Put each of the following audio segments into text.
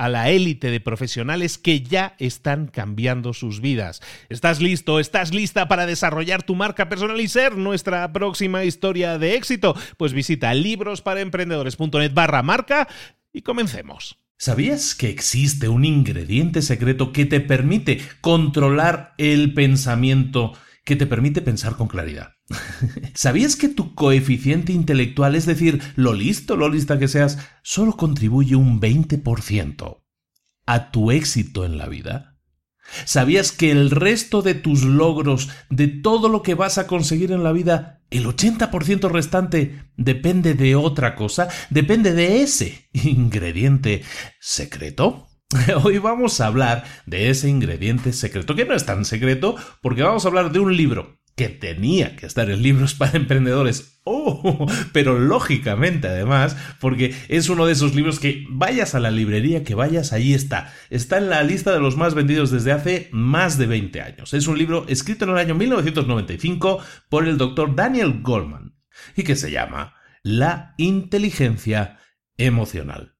a la élite de profesionales que ya están cambiando sus vidas. ¿Estás listo? ¿Estás lista para desarrollar tu marca personal y ser nuestra próxima historia de éxito? Pues visita librosparaemprendedores.net barra marca y comencemos. ¿Sabías que existe un ingrediente secreto que te permite controlar el pensamiento? Que te permite pensar con claridad. ¿Sabías que tu coeficiente intelectual, es decir, lo listo, lo lista que seas, solo contribuye un 20% a tu éxito en la vida? ¿Sabías que el resto de tus logros, de todo lo que vas a conseguir en la vida, el 80% restante depende de otra cosa, depende de ese ingrediente secreto? Hoy vamos a hablar de ese ingrediente secreto, que no es tan secreto, porque vamos a hablar de un libro que tenía que estar en libros para emprendedores. Oh, pero lógicamente además, porque es uno de esos libros que vayas a la librería, que vayas, ahí está. Está en la lista de los más vendidos desde hace más de 20 años. Es un libro escrito en el año 1995 por el doctor Daniel Goldman y que se llama La inteligencia emocional.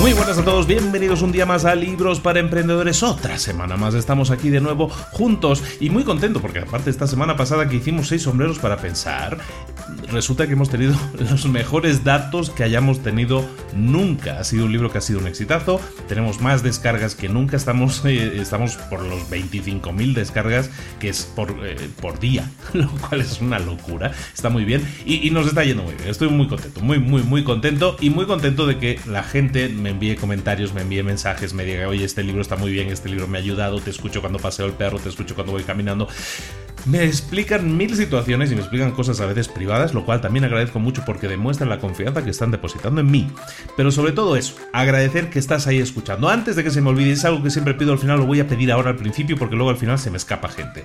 Muy buenas a todos, bienvenidos un día más a Libros para Emprendedores. Otra semana más estamos aquí de nuevo juntos y muy contento porque aparte esta semana pasada que hicimos seis sombreros para pensar, resulta que hemos tenido los mejores datos que hayamos tenido nunca. Ha sido un libro que ha sido un exitazo, tenemos más descargas que nunca, estamos, eh, estamos por los 25.000 descargas que es por, eh, por día, lo cual es una locura, está muy bien y, y, nos está yendo muy bien. Estoy muy contento, muy, muy, muy contento y muy contento de que la gente me envíe comentarios, me envíe mensajes, me diga, oye, este libro está muy bien, este libro me ha ayudado, te escucho cuando paseo el perro, te escucho cuando voy caminando. Me explican mil situaciones y me explican cosas a veces privadas, lo cual también agradezco mucho porque demuestran la confianza que están depositando en mí. Pero sobre todo eso, agradecer que estás ahí escuchando. Antes de que se me olvide, es algo que siempre pido al final, lo voy a pedir ahora al principio porque luego al final se me escapa gente.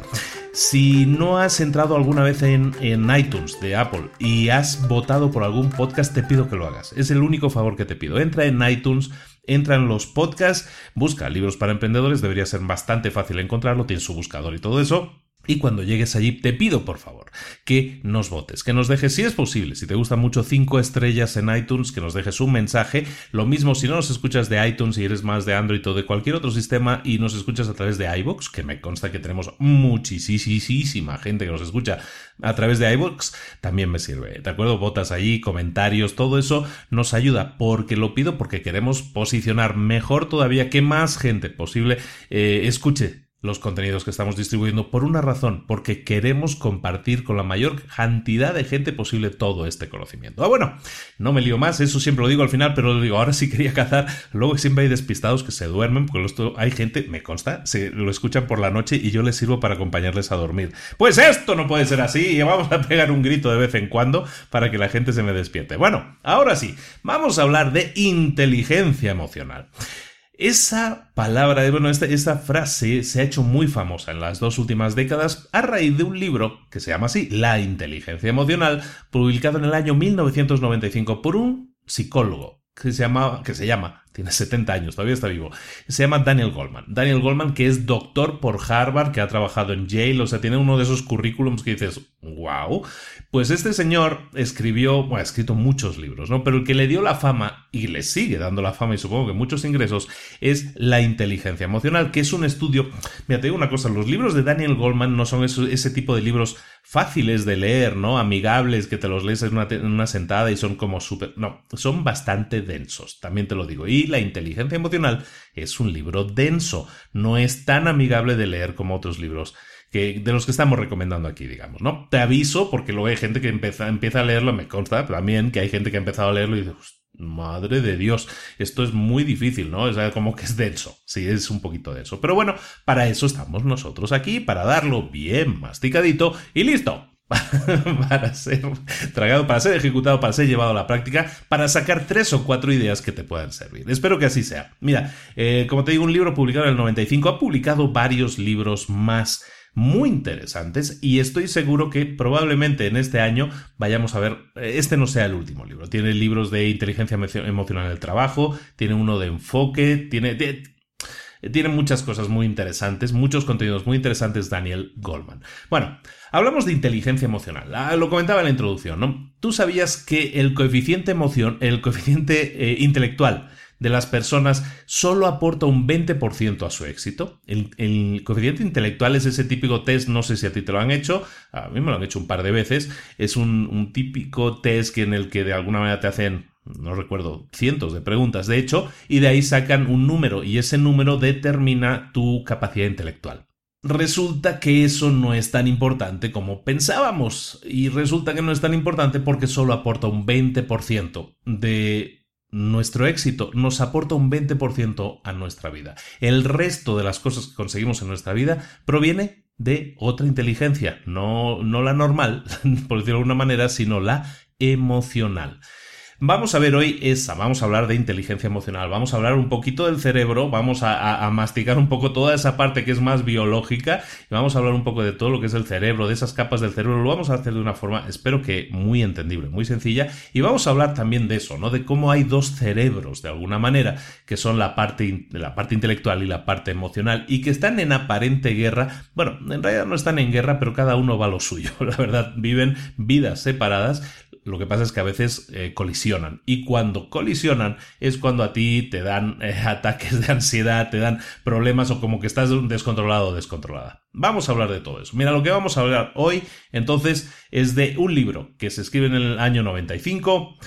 Si no has entrado alguna vez en, en iTunes de Apple y has votado por algún podcast, te pido que lo hagas. Es el único favor que te pido. Entra en iTunes entra en los podcasts, busca libros para emprendedores, debería ser bastante fácil encontrarlo, tiene su buscador y todo eso. Y cuando llegues allí, te pido por favor que nos votes, que nos dejes, si es posible, si te gusta mucho, cinco estrellas en iTunes, que nos dejes un mensaje. Lo mismo si no nos escuchas de iTunes y eres más de Android o de cualquier otro sistema y nos escuchas a través de iBox, que me consta que tenemos muchísima gente que nos escucha a través de iBox, también me sirve. ¿De acuerdo? Votas allí, comentarios, todo eso nos ayuda porque lo pido porque queremos posicionar mejor todavía que más gente posible eh, escuche los contenidos que estamos distribuyendo por una razón, porque queremos compartir con la mayor cantidad de gente posible todo este conocimiento. Ah, bueno, no me lío más, eso siempre lo digo al final, pero lo digo, ahora sí quería cazar, luego siempre hay despistados que se duermen, porque hay gente, me consta, se lo escuchan por la noche y yo les sirvo para acompañarles a dormir. Pues esto no puede ser así, y vamos a pegar un grito de vez en cuando para que la gente se me despierte. Bueno, ahora sí, vamos a hablar de inteligencia emocional. Esa palabra, bueno, esta, frase se ha hecho muy famosa en las dos últimas décadas a raíz de un libro que se llama así, La inteligencia emocional, publicado en el año 1995 por un psicólogo que se, llama, que se llama tiene 70 años, todavía está vivo. Se llama Daniel Goldman. Daniel Goldman, que es doctor por Harvard, que ha trabajado en Yale, o sea, tiene uno de esos currículums que dices, wow. Pues este señor escribió, bueno, ha escrito muchos libros, ¿no? Pero el que le dio la fama, y le sigue dando la fama y supongo que muchos ingresos, es la inteligencia emocional, que es un estudio. Mira, te digo una cosa, los libros de Daniel Goldman no son ese tipo de libros fáciles de leer, ¿no? Amigables, que te los lees en una, en una sentada y son como súper... No, son bastante densos, también te lo digo. Y la inteligencia emocional es un libro denso, no es tan amigable de leer como otros libros que, de los que estamos recomendando aquí, digamos, ¿no? Te aviso, porque luego hay gente que empieza, empieza a leerlo, me consta también que hay gente que ha empezado a leerlo y dice, madre de Dios, esto es muy difícil, ¿no? Es como que es denso, sí, es un poquito denso. Pero bueno, para eso estamos nosotros aquí, para darlo bien masticadito y listo. para ser tragado, para ser ejecutado, para ser llevado a la práctica, para sacar tres o cuatro ideas que te puedan servir. Espero que así sea. Mira, eh, como te digo, un libro publicado en el 95 ha publicado varios libros más muy interesantes y estoy seguro que probablemente en este año vayamos a ver, eh, este no sea el último libro. Tiene libros de inteligencia emocional en el trabajo, tiene uno de enfoque, tiene, tiene muchas cosas muy interesantes, muchos contenidos muy interesantes Daniel Goldman. Bueno, hablamos de inteligencia emocional. Ah, lo comentaba en la introducción, ¿no? Tú sabías que el coeficiente emoción, el coeficiente eh, intelectual de las personas solo aporta un 20% a su éxito. El, coeficiente intelectual es ese típico test, no sé si a ti te lo han hecho, a mí me lo han hecho un par de veces, es un, un típico test que en el que de alguna manera te hacen no recuerdo, cientos de preguntas, de hecho, y de ahí sacan un número y ese número determina tu capacidad intelectual. Resulta que eso no es tan importante como pensábamos y resulta que no es tan importante porque solo aporta un 20% de nuestro éxito, nos aporta un 20% a nuestra vida. El resto de las cosas que conseguimos en nuestra vida proviene de otra inteligencia, no, no la normal, por decirlo de alguna manera, sino la emocional. Vamos a ver hoy esa, vamos a hablar de inteligencia emocional, vamos a hablar un poquito del cerebro, vamos a, masticar un poco toda esa parte que es más biológica y vamos a hablar un poco de todo lo que es el cerebro, de esas capas del cerebro, lo vamos a hacer de una forma, espero que muy entendible, muy sencilla. Y vamos a hablar también de eso, ¿no? De cómo hay dos cerebros de alguna manera, que son la parte, la parte intelectual y la parte emocional y que están en aparente guerra, bueno, en realidad no están en guerra, pero cada uno va lo suyo, la verdad, viven vidas separadas, lo que pasa es que a veces eh, colisionan. Y cuando colisionan es cuando a ti te dan eh, ataques de ansiedad, te dan problemas o como que estás descontrolado o descontrolada. Vamos a hablar de todo eso. Mira, lo que vamos a hablar hoy entonces es de un libro que se escribe en el año 95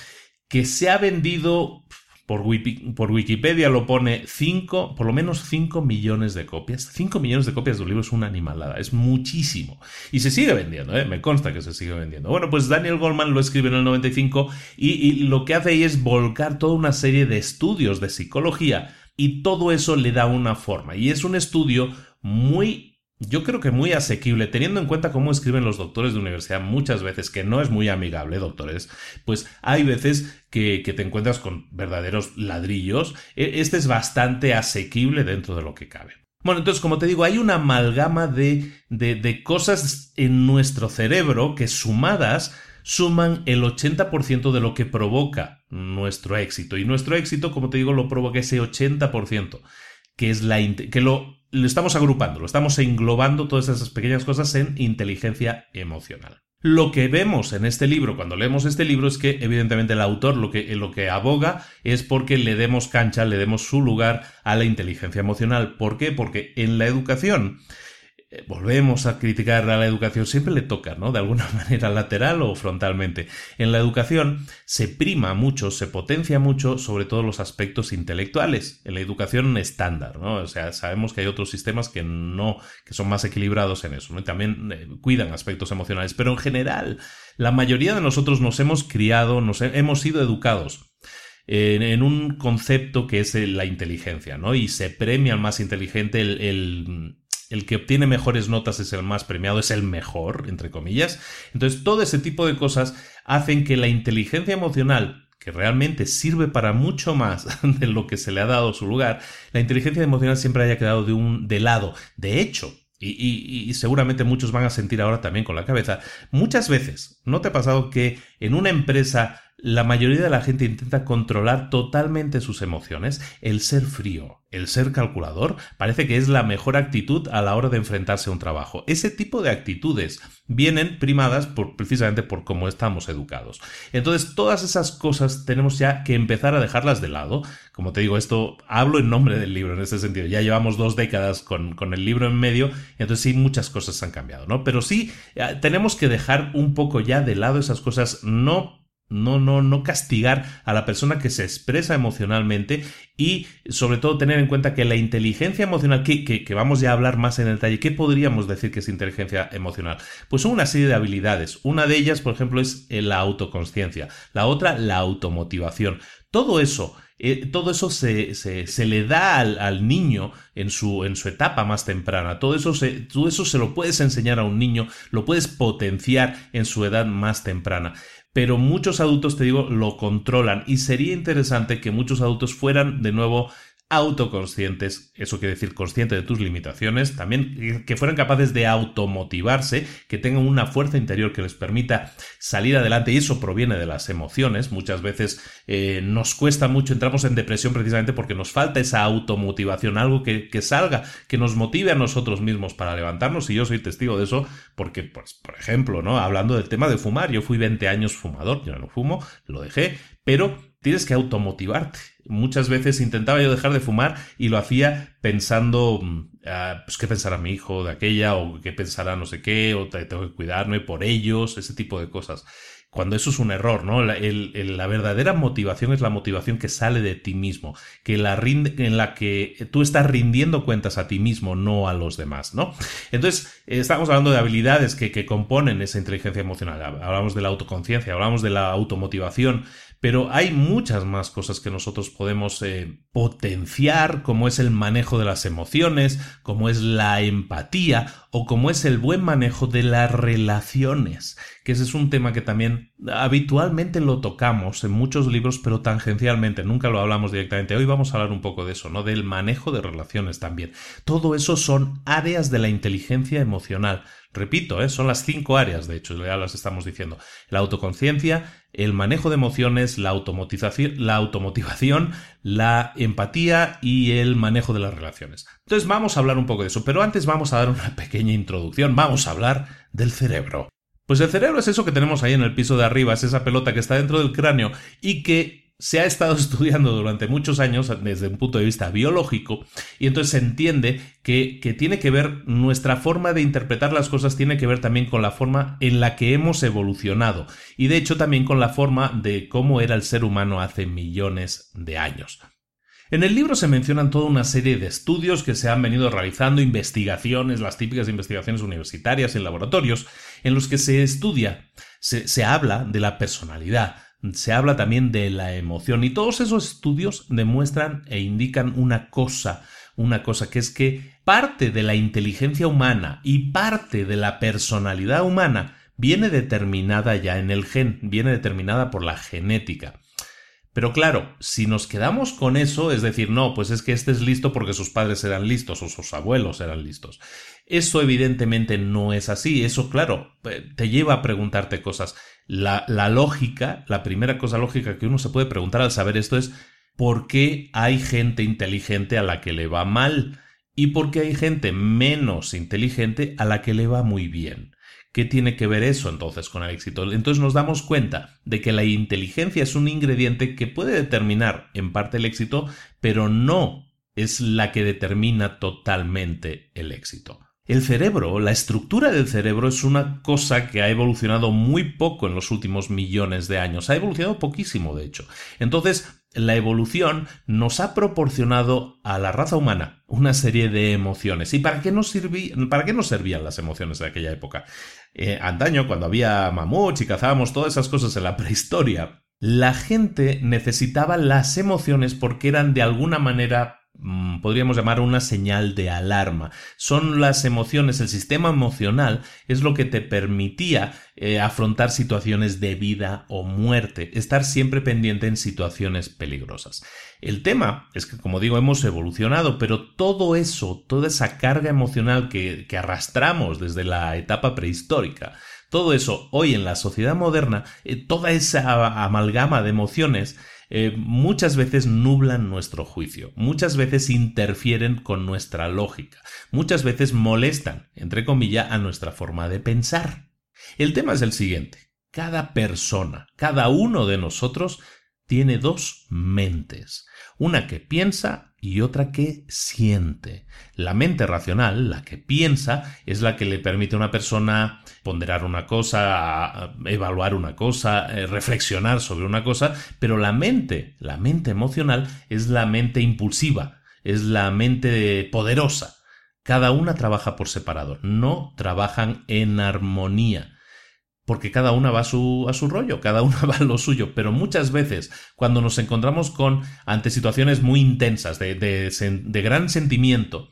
que se ha vendido por, Wikipedia lo pone 5, por lo menos 5 millones de copias. 5 millones de copias de un libro es una animalada, es muchísimo. Y se sigue vendiendo, ¿eh? me consta que se sigue vendiendo. Bueno, pues Daniel Goldman lo escribe en el 95 y, y lo que hace ahí es volcar toda una serie de estudios de psicología y todo eso le da una forma. Y es un estudio muy yo creo que muy asequible, teniendo en cuenta cómo escriben los doctores de universidad muchas veces, que no es muy amigable, doctores, pues hay veces que, te encuentras con verdaderos ladrillos. E, este es bastante asequible dentro de lo que cabe. Bueno, entonces, como te digo, hay una amalgama de, de, de cosas en nuestro cerebro que sumadas suman el 80% de lo que provoca nuestro éxito. Y nuestro éxito, como te digo, lo provoca ese 80%, que es la que lo lo estamos agrupando, lo estamos englobando todas esas pequeñas cosas en inteligencia emocional. Lo que vemos en este libro, cuando leemos este libro, es que evidentemente el autor lo que, lo que aboga es porque le demos cancha, le demos su lugar a la inteligencia emocional. ¿Por qué? Porque en la educación volvemos a criticar a la educación, siempre le toca, ¿no? De alguna manera lateral o frontalmente. En la educación se prima mucho, se potencia mucho sobre todo los aspectos intelectuales. En la educación estándar, ¿no? O sea, sabemos que hay otros sistemas que no, que son más equilibrados en eso, ¿no? Y también eh, cuidan aspectos emocionales. Pero en general, la mayoría de nosotros nos hemos criado, nos hemos sido educados en, un concepto que es la inteligencia, ¿no? Y se premia al más inteligente el, el que obtiene mejores notas es el más premiado, es el mejor, entre comillas. Entonces, todo ese tipo de cosas hacen que la inteligencia emocional, que realmente sirve para mucho más de lo que se le ha dado su lugar, la inteligencia emocional siempre haya quedado de un de lado. De hecho, y, y, seguramente muchos van a sentir ahora también con la cabeza, muchas veces, ¿no te ha pasado que en una empresa la mayoría de la gente intenta controlar totalmente sus emociones. El ser frío, el ser calculador, parece que es la mejor actitud a la hora de enfrentarse a un trabajo. Ese tipo de actitudes vienen primadas por, precisamente por cómo estamos educados. Entonces, todas esas cosas tenemos ya que empezar a dejarlas de lado. Como te digo, esto hablo en nombre del libro en ese sentido. Ya llevamos dos décadas con, con el libro en medio, entonces sí, muchas cosas han cambiado, ¿no? Pero sí, eh, tenemos que dejar un poco ya de lado esas cosas, no no, no, no castigar a la persona que se expresa emocionalmente y sobre todo tener en cuenta que la inteligencia emocional, que, que, vamos ya a hablar más en detalle, ¿qué podríamos decir que es inteligencia emocional? Pues son una serie de habilidades. Una de ellas, por ejemplo, es eh, la autoconsciencia. La otra, la automotivación. Todo eso, eh, todo eso se, se, se le da al, al, niño en su, en su etapa más temprana. Todo eso, todo eso se lo puedes enseñar a un niño, lo puedes potenciar en su edad más temprana pero muchos adultos, te digo, lo controlan. Y sería interesante que muchos adultos fueran de nuevo autoconscientes, eso quiere decir consciente de tus limitaciones, también que fueran capaces de automotivarse, que tengan una fuerza interior que les permita salir adelante y eso proviene de las emociones. Muchas veces eh, nos cuesta mucho, entramos en depresión precisamente porque nos falta esa automotivación, algo que, que, salga, que nos motive a nosotros mismos para levantarnos y yo soy testigo de eso porque, pues, por ejemplo, ¿no? Hablando del tema de fumar, yo fui 20 años fumador, yo no fumo, lo dejé, pero tienes que automotivarte. Muchas veces intentaba yo dejar de fumar y lo hacía pensando, mm, ah, pues qué pensará mi hijo de aquella, o qué pensará no sé qué, o tengo que cuidarme por ellos, ese tipo de cosas cuando eso es un error, ¿no? La, la, verdadera motivación es la motivación que sale de ti mismo, que la rinde, en la que tú estás rindiendo cuentas a ti mismo, no a los demás, ¿no? Entonces, estamos hablando de habilidades que componen esa inteligencia emocional. Hablamos de la autoconciencia, hablamos de la automotivación, pero hay muchas más cosas que nosotros podemos eh, potenciar, como es el manejo de las emociones, como es la empatía o como es el buen manejo de las relaciones, que ese es un tema que también habitualmente lo tocamos en muchos libros, pero tangencialmente, nunca lo hablamos directamente. Hoy vamos a hablar un poco de eso, ¿no? Del manejo de relaciones también. Todo eso son áreas de la inteligencia emocional. Repito, ¿eh? son las cinco áreas, de hecho, ya las estamos diciendo. La autoconciencia, el manejo de emociones, la la, automotivación, la empatía y el manejo de las relaciones. Entonces vamos a hablar un poco de eso, pero antes vamos a dar una pequeña introducción, vamos a hablar del cerebro. Pues el cerebro es eso que tenemos ahí en el piso de arriba, es esa pelota que está dentro del cráneo y que se ha estado estudiando durante muchos años desde un punto de vista biológico y entonces se entiende que, que, tiene que ver nuestra forma de interpretar las cosas tiene que ver también con la forma en la que hemos evolucionado y de hecho también con la forma de cómo era el ser humano hace millones de años. En el libro se mencionan toda una serie de estudios que se han venido realizando, investigaciones, las típicas investigaciones universitarias en laboratorios, en los que se estudia, se, se habla de la personalidad, se habla también de la emoción y todos esos estudios demuestran e indican una cosa, una cosa que es que parte de la inteligencia humana y parte de la personalidad humana viene determinada ya en el gen, viene determinada por la genética. Pero claro, si nos quedamos con eso, es decir, no, pues es que este es listo porque sus padres eran listos o sus abuelos eran listos. Eso evidentemente no es así. Eso, claro, eh, te lleva a preguntarte cosas. La, la lógica, la primera cosa lógica que uno se puede preguntar al saber esto es ¿por qué hay gente inteligente a la que le va mal? ¿Y por qué hay gente menos inteligente a la que le va muy bien? ¿Qué tiene que ver eso entonces con el éxito? Entonces nos damos cuenta de que la inteligencia es un ingrediente que puede determinar en parte el éxito, pero no es la que determina totalmente el éxito. El cerebro, la estructura del cerebro es una cosa que ha evolucionado muy poco en los últimos millones de años. Ha evolucionado poquísimo, de hecho. Entonces, la evolución nos ha proporcionado a la raza humana una serie de emociones. ¿Y para qué nos, servían las emociones de aquella época? Eh, antaño, cuando había mamuts y cazábamos todas esas cosas en la prehistoria, la gente necesitaba las emociones porque eran de alguna manera podríamos llamar una señal de alarma. Son las emociones, el sistema emocional es lo que te permitía eh, afrontar situaciones de vida o muerte, estar siempre pendiente en situaciones peligrosas. El tema es que, como digo, hemos evolucionado, pero todo eso, toda esa carga emocional que, arrastramos desde la etapa prehistórica, todo eso hoy en la sociedad moderna, eh, toda esa amalgama de emociones, eh, muchas veces nublan nuestro juicio, muchas veces interfieren con nuestra lógica, muchas veces molestan, entre comillas, a nuestra forma de pensar. El tema es el siguiente. Cada persona, cada uno de nosotros tiene dos mentes, una que piensa y otra que siente. La mente racional, la que piensa, es la que le permite a una persona ponderar una cosa, evaluar una cosa, eh, reflexionar sobre una cosa, pero la mente, la mente emocional, es la mente impulsiva, es la mente poderosa. Cada una trabaja por separado, no trabajan en armonía porque cada una va a su, a su rollo, cada una va a lo suyo, pero muchas veces cuando nos encontramos con ante situaciones muy intensas, de, de, gran sentimiento,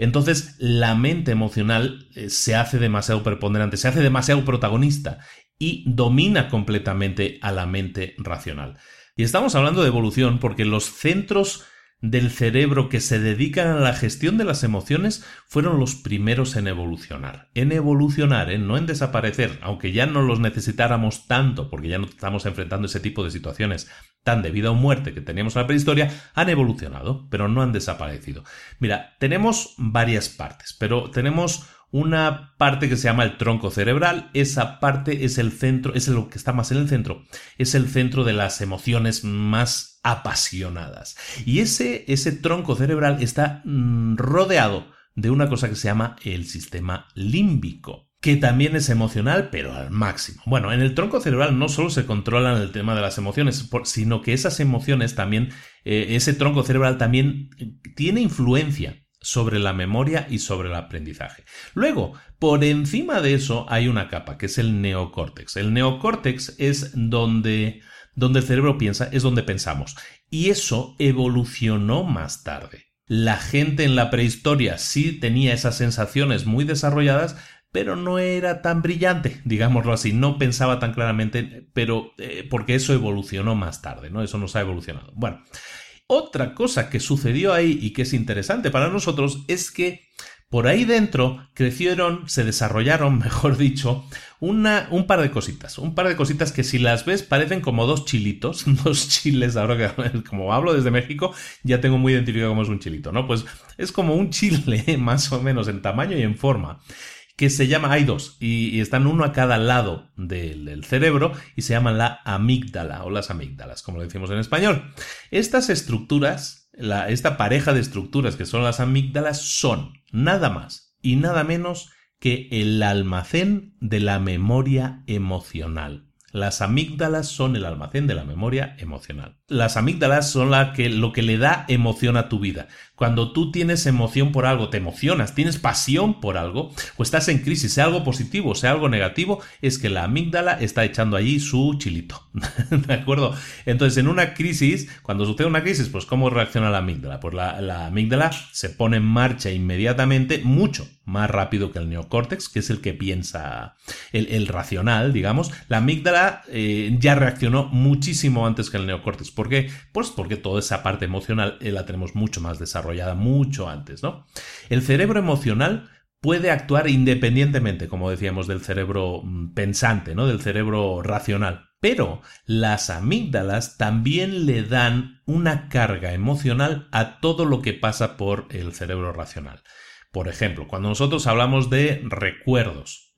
entonces la mente emocional eh, se hace demasiado preponderante, se hace demasiado protagonista y domina completamente a la mente racional. Y estamos hablando de evolución porque los centros del cerebro que se dedican a la gestión de las emociones fueron los primeros en evolucionar. En evolucionar, ¿eh? no en desaparecer, aunque ya no los necesitáramos tanto, porque ya no estamos enfrentando ese tipo de situaciones tan de vida o muerte que teníamos en la prehistoria, han evolucionado, pero no han desaparecido. Mira, tenemos varias partes, pero tenemos una parte que se llama el tronco cerebral. Esa parte es el centro, es lo que está más en el centro, es el centro de las emociones más apasionadas. Y ese, ese tronco cerebral está mm, rodeado de una cosa que se llama el sistema límbico que también es emocional, pero al máximo. Bueno, en el tronco cerebral no solo se controlan el tema de las emociones, sino que esas emociones también, eh, ese tronco cerebral también eh, tiene influencia sobre la memoria y sobre el aprendizaje. Luego, por encima de eso hay una capa, que es el neocórtex. El neocórtex es donde, donde el cerebro piensa, es donde pensamos. Y eso evolucionó más tarde. La gente en la prehistoria sí tenía esas sensaciones muy desarrolladas, pero no era tan brillante, digámoslo así, no pensaba tan claramente, pero eh, porque eso evolucionó más tarde, ¿no? Eso nos ha evolucionado. Bueno, otra cosa que sucedió ahí y que es interesante para nosotros es que por ahí dentro crecieron, se desarrollaron, mejor dicho, una, un par de cositas. Un par de cositas que si las ves parecen como dos chilitos, dos chiles. Ahora que como hablo desde México, ya tengo muy identificado cómo es un chilito, ¿no? Pues es como un chile, más o menos en tamaño y en forma que se llama, hay dos, y, están uno a cada lado del, cerebro y se llaman la amígdala o las amígdalas, como lo decimos en español. Estas estructuras, esta pareja de estructuras que son las amígdalas son nada más y nada menos que el almacén de la memoria emocional. Las amígdalas son el almacén de la memoria emocional. Las amígdalas son la que, lo que le da emoción a tu vida. Cuando tú tienes emoción por algo, te emocionas, tienes pasión por algo, o estás en crisis, sea algo positivo, sea algo negativo, es que la amígdala está echando allí su chilito. ¿De acuerdo? Entonces, en una crisis, cuando sucede una crisis, pues ¿cómo reacciona la amígdala? Pues la, amígdala se pone en marcha inmediatamente, mucho más rápido que el neocórtex, que es el que piensa, el, racional, digamos. La amígdala eh, ya reaccionó muchísimo antes que el neocórtex. ¿Por qué? Pues porque toda esa parte emocional eh, la tenemos mucho más desarrollada mucho antes, ¿no? El cerebro emocional puede actuar independientemente, como decíamos, del cerebro mm, pensante, ¿no? Del cerebro racional. Pero las amígdalas también le dan una carga emocional a todo lo que pasa por el cerebro racional. Por ejemplo, cuando nosotros hablamos de recuerdos,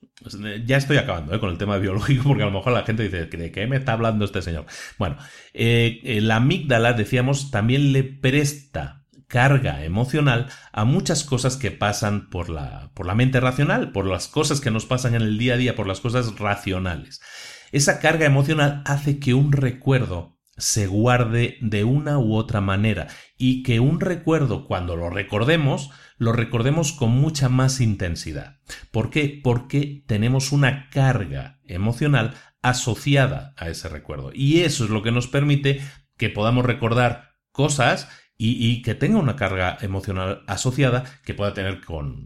ya estoy acabando ¿eh? con el tema biológico porque a lo mejor la gente dice, ¿de qué me está hablando este señor? Bueno, eh, la amígdala, decíamos, también le presta carga emocional a muchas cosas que pasan por la, por la mente racional, por las cosas que nos pasan en el día a día, por las cosas racionales. Esa carga emocional hace que un recuerdo se guarde de una u otra manera y que un recuerdo cuando lo recordemos lo recordemos con mucha más intensidad. ¿Por qué? Porque tenemos una carga emocional asociada a ese recuerdo. Y eso es lo que nos permite que podamos recordar cosas y, que tenga una carga emocional asociada que pueda tener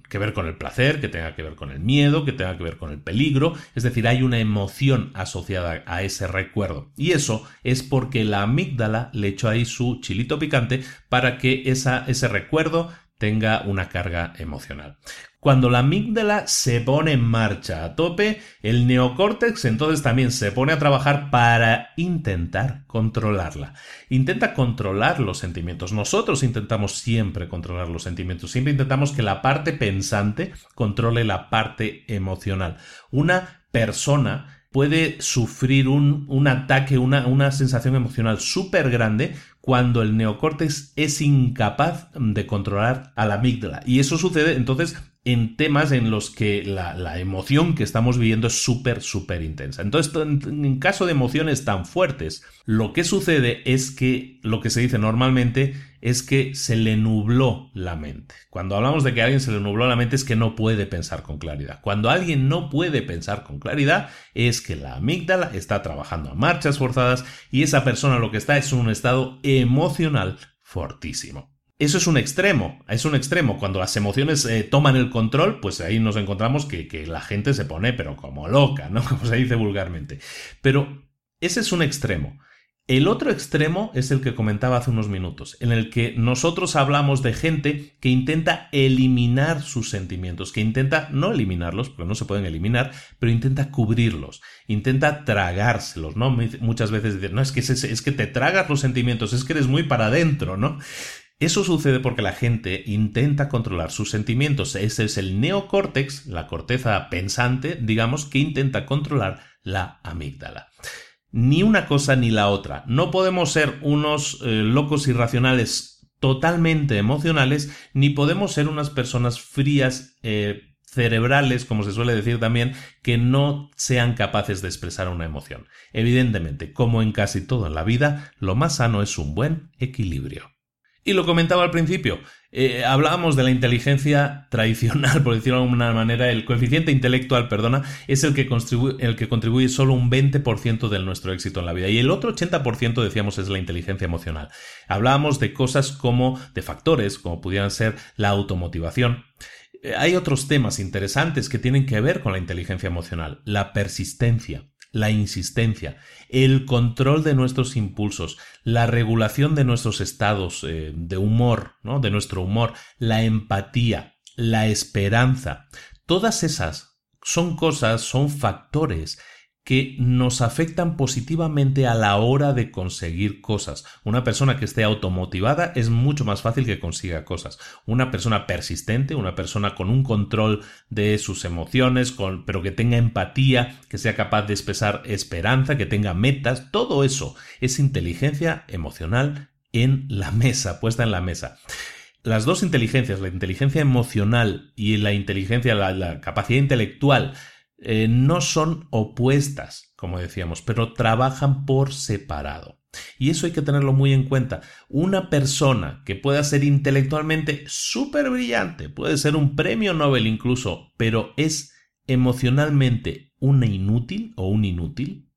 que ver con el placer, que tenga que ver con el miedo, que tenga que ver con el peligro. Es decir, hay una emoción asociada a ese recuerdo. Y eso es porque la amígdala le echó ahí su chilito picante para que esa, ese recuerdo tenga una carga emocional. Cuando la amígdala se pone en marcha a tope, el neocórtex entonces también se pone a trabajar para intentar controlarla. Intenta controlar los sentimientos. Nosotros intentamos siempre controlar los sentimientos. Siempre intentamos que la parte pensante controle la parte emocional. Una persona puede sufrir un, ataque, una sensación emocional súper grande cuando el neocórtex es incapaz de controlar a la amígdala. Y eso sucede entonces en temas en los que la, emoción que estamos viviendo es súper, súper intensa. Entonces, en, caso de emociones tan fuertes, lo que sucede es que lo que se dice normalmente es que se le nubló la mente. Cuando hablamos de que a alguien se le nubló la mente es que no puede pensar con claridad. Cuando alguien no puede pensar con claridad es que la amígdala está trabajando a marchas forzadas y esa persona lo que está es un estado emocional fortísimo. Eso es un extremo, es un extremo. Cuando las emociones eh, toman el control, pues ahí nos encontramos que, que, la gente se pone, pero como loca, ¿no? Como se dice vulgarmente. Pero ese es un extremo. El otro extremo es el que comentaba hace unos minutos, en el que nosotros hablamos de gente que intenta eliminar sus sentimientos, que intenta no eliminarlos, porque no se pueden eliminar, pero intenta cubrirlos, intenta tragárselos, ¿no? Muchas veces dicen, no, es que, es, es que te tragas los sentimientos, es que eres muy para adentro, ¿no? Eso sucede porque la gente intenta controlar sus sentimientos. Ese es el neocórtex, la corteza pensante, digamos, que intenta controlar la amígdala. Ni una cosa ni la otra. No podemos ser unos eh, locos irracionales totalmente emocionales, ni podemos ser unas personas frías eh, cerebrales, como se suele decir también, que no sean capaces de expresar una emoción. Evidentemente, como en casi todo en la vida, lo más sano es un buen equilibrio. Y lo comentaba al principio, eh, hablábamos de la inteligencia tradicional, por decirlo de alguna manera, el coeficiente intelectual, perdona, es el que, contribuye, el que contribuye solo un 20% de nuestro éxito en la vida. Y el otro 80% decíamos es la inteligencia emocional. Hablábamos de cosas como, de factores, como pudieran ser la automotivación. Eh, hay otros temas interesantes que tienen que ver con la inteligencia emocional, la persistencia, la insistencia, el control de nuestros impulsos, la regulación de nuestros estados eh, de humor, ¿no? de nuestro humor, la empatía, la esperanza, todas esas son cosas, son factores que nos afectan positivamente a la hora de conseguir cosas. Una persona que esté automotivada es mucho más fácil que consiga cosas. Una persona persistente, una persona con un control de sus emociones, pero que tenga empatía, que sea capaz de expresar esperanza, que tenga metas, todo eso es inteligencia emocional en la mesa, puesta en la mesa las dos inteligencias, la inteligencia emocional y la inteligencia, la, capacidad intelectual, eh, no son opuestas, como decíamos, pero trabajan por separado. Y eso hay que tenerlo muy en cuenta. Una persona que pueda ser intelectualmente súper brillante, puede ser un premio Nobel incluso, pero es emocionalmente una inútil o un inútil,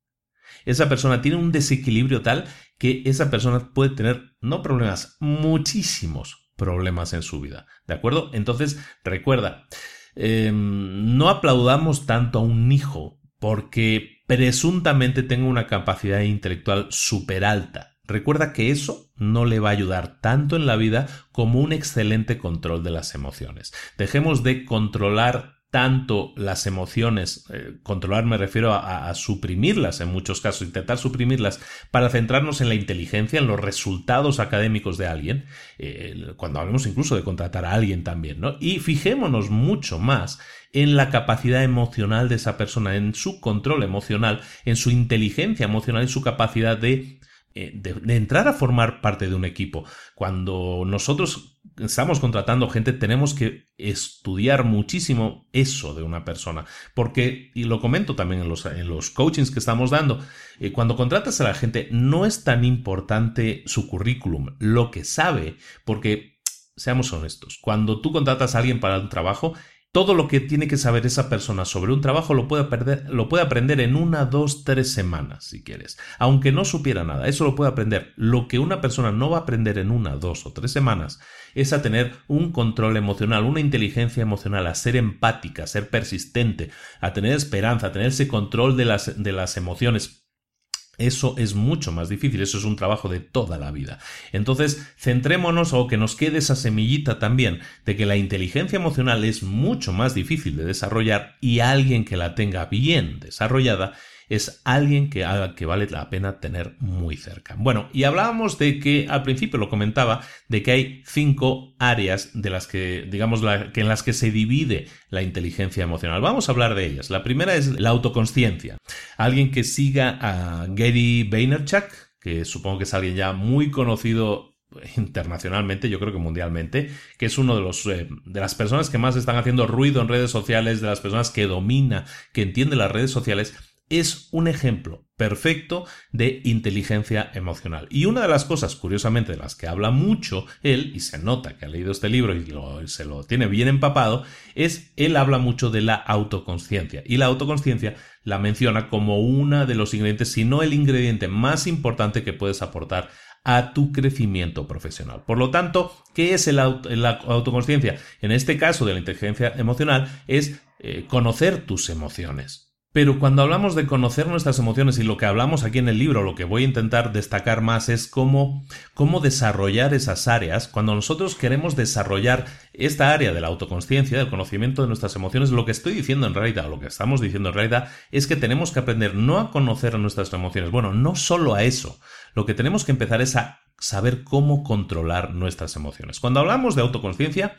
esa persona tiene un desequilibrio tal que esa persona puede tener, no problemas, muchísimos problemas en su vida. ¿De acuerdo? Entonces, recuerda, em, no aplaudamos tanto a un hijo porque presuntamente tenga una capacidad intelectual súper alta. Recuerda que eso no le va a ayudar tanto en la vida como un excelente control de las emociones. Dejemos de controlar tanto las emociones, eh, controlar me refiero a, suprimirlas en muchos casos, intentar suprimirlas para centrarnos en la inteligencia, en los resultados académicos de alguien, eh, cuando hablemos incluso de contratar a alguien también, ¿no? Y fijémonos mucho más en la capacidad emocional de esa persona, en su control emocional, en su inteligencia emocional, en su capacidad de eh, de, entrar a formar parte de un equipo. Cuando nosotros estamos contratando gente, tenemos que estudiar muchísimo eso de una persona. Porque, y lo comento también en los, en los coachings que estamos dando, eh, cuando contratas a la gente no es tan importante su currículum, lo que sabe, porque, seamos honestos, cuando tú contratas a alguien para un trabajo, todo lo que tiene que saber esa persona sobre un trabajo lo puede, aprender en una, dos, tres semanas, si quieres. Aunque no supiera nada, eso lo puede aprender. Lo que una persona no va a aprender en una, dos o tres semanas es a tener un control emocional, una inteligencia emocional, a ser empática, a ser persistente, a tener esperanza, a tener ese control de las, de las emociones eso es mucho más difícil, eso es un trabajo de toda la vida. Entonces, centrémonos o que nos quede esa semillita también de que la inteligencia emocional es mucho más difícil de desarrollar y alguien que la tenga bien desarrollada es alguien que haga que vale la pena tener muy cerca. Bueno, y hablábamos de que al principio lo comentaba de que hay cinco áreas de las que, digamos, que en las que se divide la inteligencia emocional. Vamos a hablar de ellas. La primera es la autoconsciencia. Alguien que siga a Gary Vaynerchuk, que supongo que es alguien ya muy conocido internacionalmente, yo creo que mundialmente, que es uno de los eh, de las personas que más están haciendo ruido en redes sociales, de las personas que domina, que entiende las redes sociales es un ejemplo perfecto de inteligencia emocional. Y una de las cosas, curiosamente, de las que habla mucho él, y se nota que ha leído este libro y se lo tiene bien empapado, es él habla mucho de la autoconsciencia. Y la autoconsciencia la menciona como una de los ingredientes, si no el ingrediente más importante que puedes aportar a tu crecimiento profesional. Por lo tanto, ¿qué es la autoconsciencia? En este caso de la inteligencia emocional es eh, conocer tus emociones. Pero cuando hablamos de conocer nuestras emociones y lo que hablamos aquí en el libro, lo que voy a intentar destacar más es cómo, cómo desarrollar esas áreas. Cuando nosotros queremos desarrollar esta área de la autoconsciencia, del conocimiento de nuestras emociones, lo que estoy diciendo en realidad, lo que estamos diciendo en realidad, es que tenemos que aprender no a conocer nuestras emociones, bueno, no solo a eso. Lo que tenemos que empezar es a saber cómo controlar nuestras emociones. Cuando hablamos de autoconsciencia,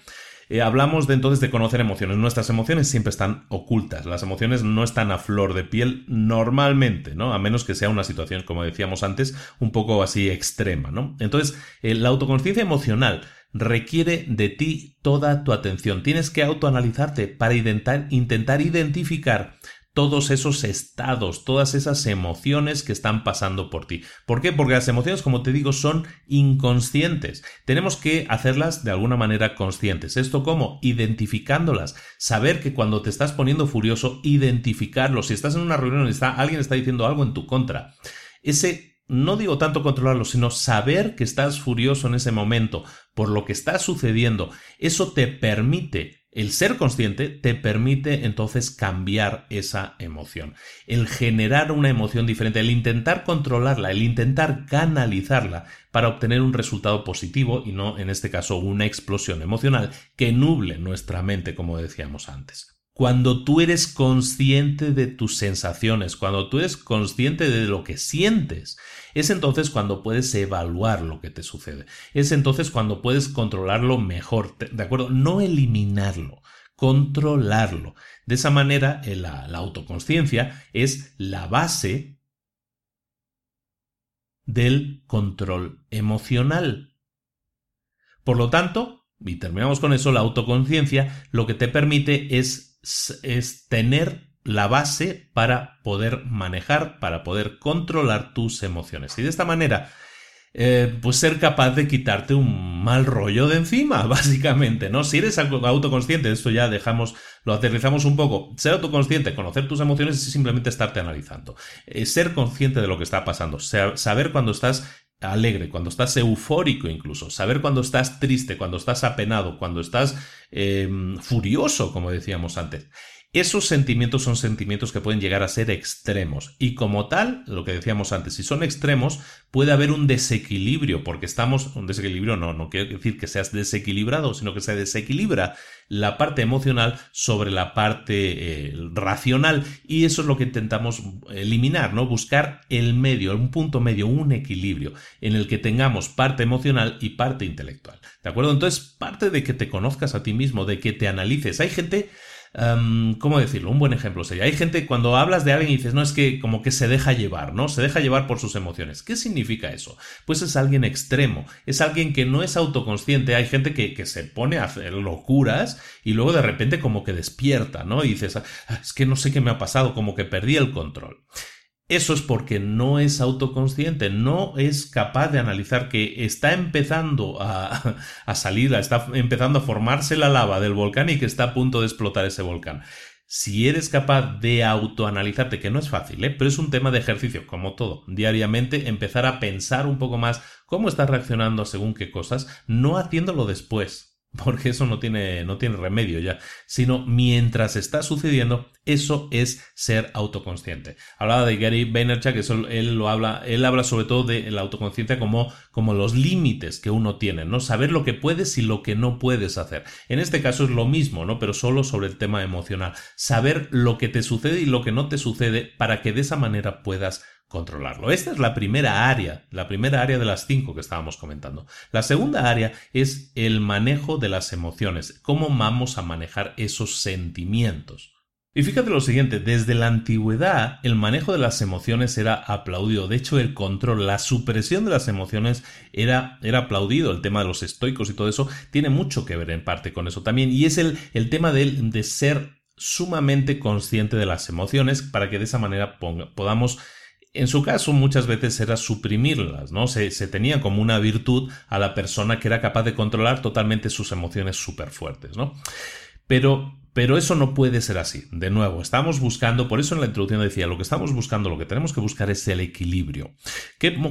eh, hablamos de entonces de conocer emociones. Nuestras emociones siempre están ocultas. Las emociones no están a flor de piel normalmente, ¿no? A menos que sea una situación, como decíamos antes, un poco así extrema, ¿no? Entonces, eh, la autoconciencia emocional requiere de ti toda tu atención. Tienes que autoanalizarte para intentar, intentar identificar todos esos estados, todas esas emociones que están pasando por ti. ¿Por qué? Porque las emociones, como te digo, son inconscientes. Tenemos que hacerlas de alguna manera conscientes. ¿Esto cómo? Identificándolas. Saber que cuando te estás poniendo furioso, identificarlo. Si estás en una reunión y está, alguien está diciendo algo en tu contra. Ese no digo tanto controlarlo, sino saber que estás furioso en ese momento por lo que está sucediendo, eso te permite el ser consciente te permite entonces cambiar esa emoción, el generar una emoción diferente, el intentar controlarla, el intentar canalizarla para obtener un resultado positivo y no, en este caso, una explosión emocional que nuble nuestra mente, como decíamos antes. Cuando tú eres consciente de tus sensaciones, cuando tú eres consciente de lo que sientes, es entonces cuando puedes evaluar lo que te sucede. Es entonces cuando puedes controlarlo mejor, ¿de acuerdo? No eliminarlo, controlarlo. De esa manera, eh, la, la autoconsciencia es la base del control emocional. Por lo tanto, y terminamos con eso, la autoconciencia lo que te permite es es tener la base para poder manejar, para poder controlar tus emociones. Y de esta manera, eh, pues ser capaz de quitarte un mal rollo de encima, básicamente, ¿no? Si eres autoconsciente, esto ya dejamos, lo aterrizamos un poco. Ser autoconsciente, conocer tus emociones es simplemente estarte analizando. Eh, ser consciente de lo que está pasando, saber cuando estás alegre, cuando estás eufórico incluso, saber cuando estás triste, cuando estás apenado, cuando estás em, furioso, como decíamos antes. Esos sentimientos son sentimientos que pueden llegar a ser extremos y como tal, lo que decíamos antes, si son extremos, puede haber un desequilibrio, porque estamos, un desequilibrio no, no quiero decir que seas desequilibrado, sino que se desequilibra la parte emocional sobre la parte eh, racional y eso es lo que intentamos eliminar, ¿no? Buscar el medio, un punto medio, un equilibrio en el que tengamos parte emocional y parte intelectual. ¿De acuerdo? Entonces, parte de que te conozcas a ti mismo, de que te analices. Hay gente ¿cómo decirlo? Un buen ejemplo sería, hay gente cuando hablas de alguien y dices, no, es que como que se deja llevar, ¿no? Se deja llevar por sus emociones. ¿Qué significa eso? Pues es alguien extremo, es alguien que no es autoconsciente, hay gente que, que se pone a hacer locuras y luego de repente como que despierta, ¿no? Y dices, ah, es que no sé qué me ha pasado, como que perdí el control. Eso es porque no es autoconsciente, no es capaz de analizar que está empezando a, salir, está empezando a formarse la lava del volcán y que está a punto de explotar ese volcán. Si eres capaz de autoanalizarte, que no es fácil, ¿eh? pero es un tema de ejercicio, como todo, diariamente empezar a pensar un poco más cómo estás reaccionando según qué cosas, no haciéndolo después, porque eso no tiene, no tiene remedio ya, sino mientras está sucediendo, eso es ser autoconsciente. Hablaba de Gary Vaynerchuk, que él lo habla, él habla sobre todo de la autoconciencia como, como los límites que uno tiene, ¿no? Saber lo que puedes y lo que no puedes hacer. En este caso es lo mismo, ¿no? Pero solo sobre el tema emocional. Saber lo que te sucede y lo que no te sucede para que de esa manera puedas controlarlo. Esta es la primera área, la primera área de las cinco que estábamos comentando. La segunda área es el manejo de las emociones, cómo vamos a manejar esos sentimientos. Y fíjate lo siguiente, desde la antigüedad el manejo de las emociones era aplaudido, de hecho el control, la supresión de las emociones era, era aplaudido, el tema de los estoicos y todo eso tiene mucho que ver en parte con eso también, y es el, el tema de, de ser sumamente consciente de las emociones para que de esa manera podamos en su caso muchas veces era suprimirlas, ¿no? Se, tenía como una virtud a la persona que era capaz de controlar totalmente sus emociones súper fuertes, ¿no? Pero, pero eso no puede ser así. De nuevo, estamos buscando, por eso en la introducción decía, lo que estamos buscando, lo que tenemos que buscar es el equilibrio.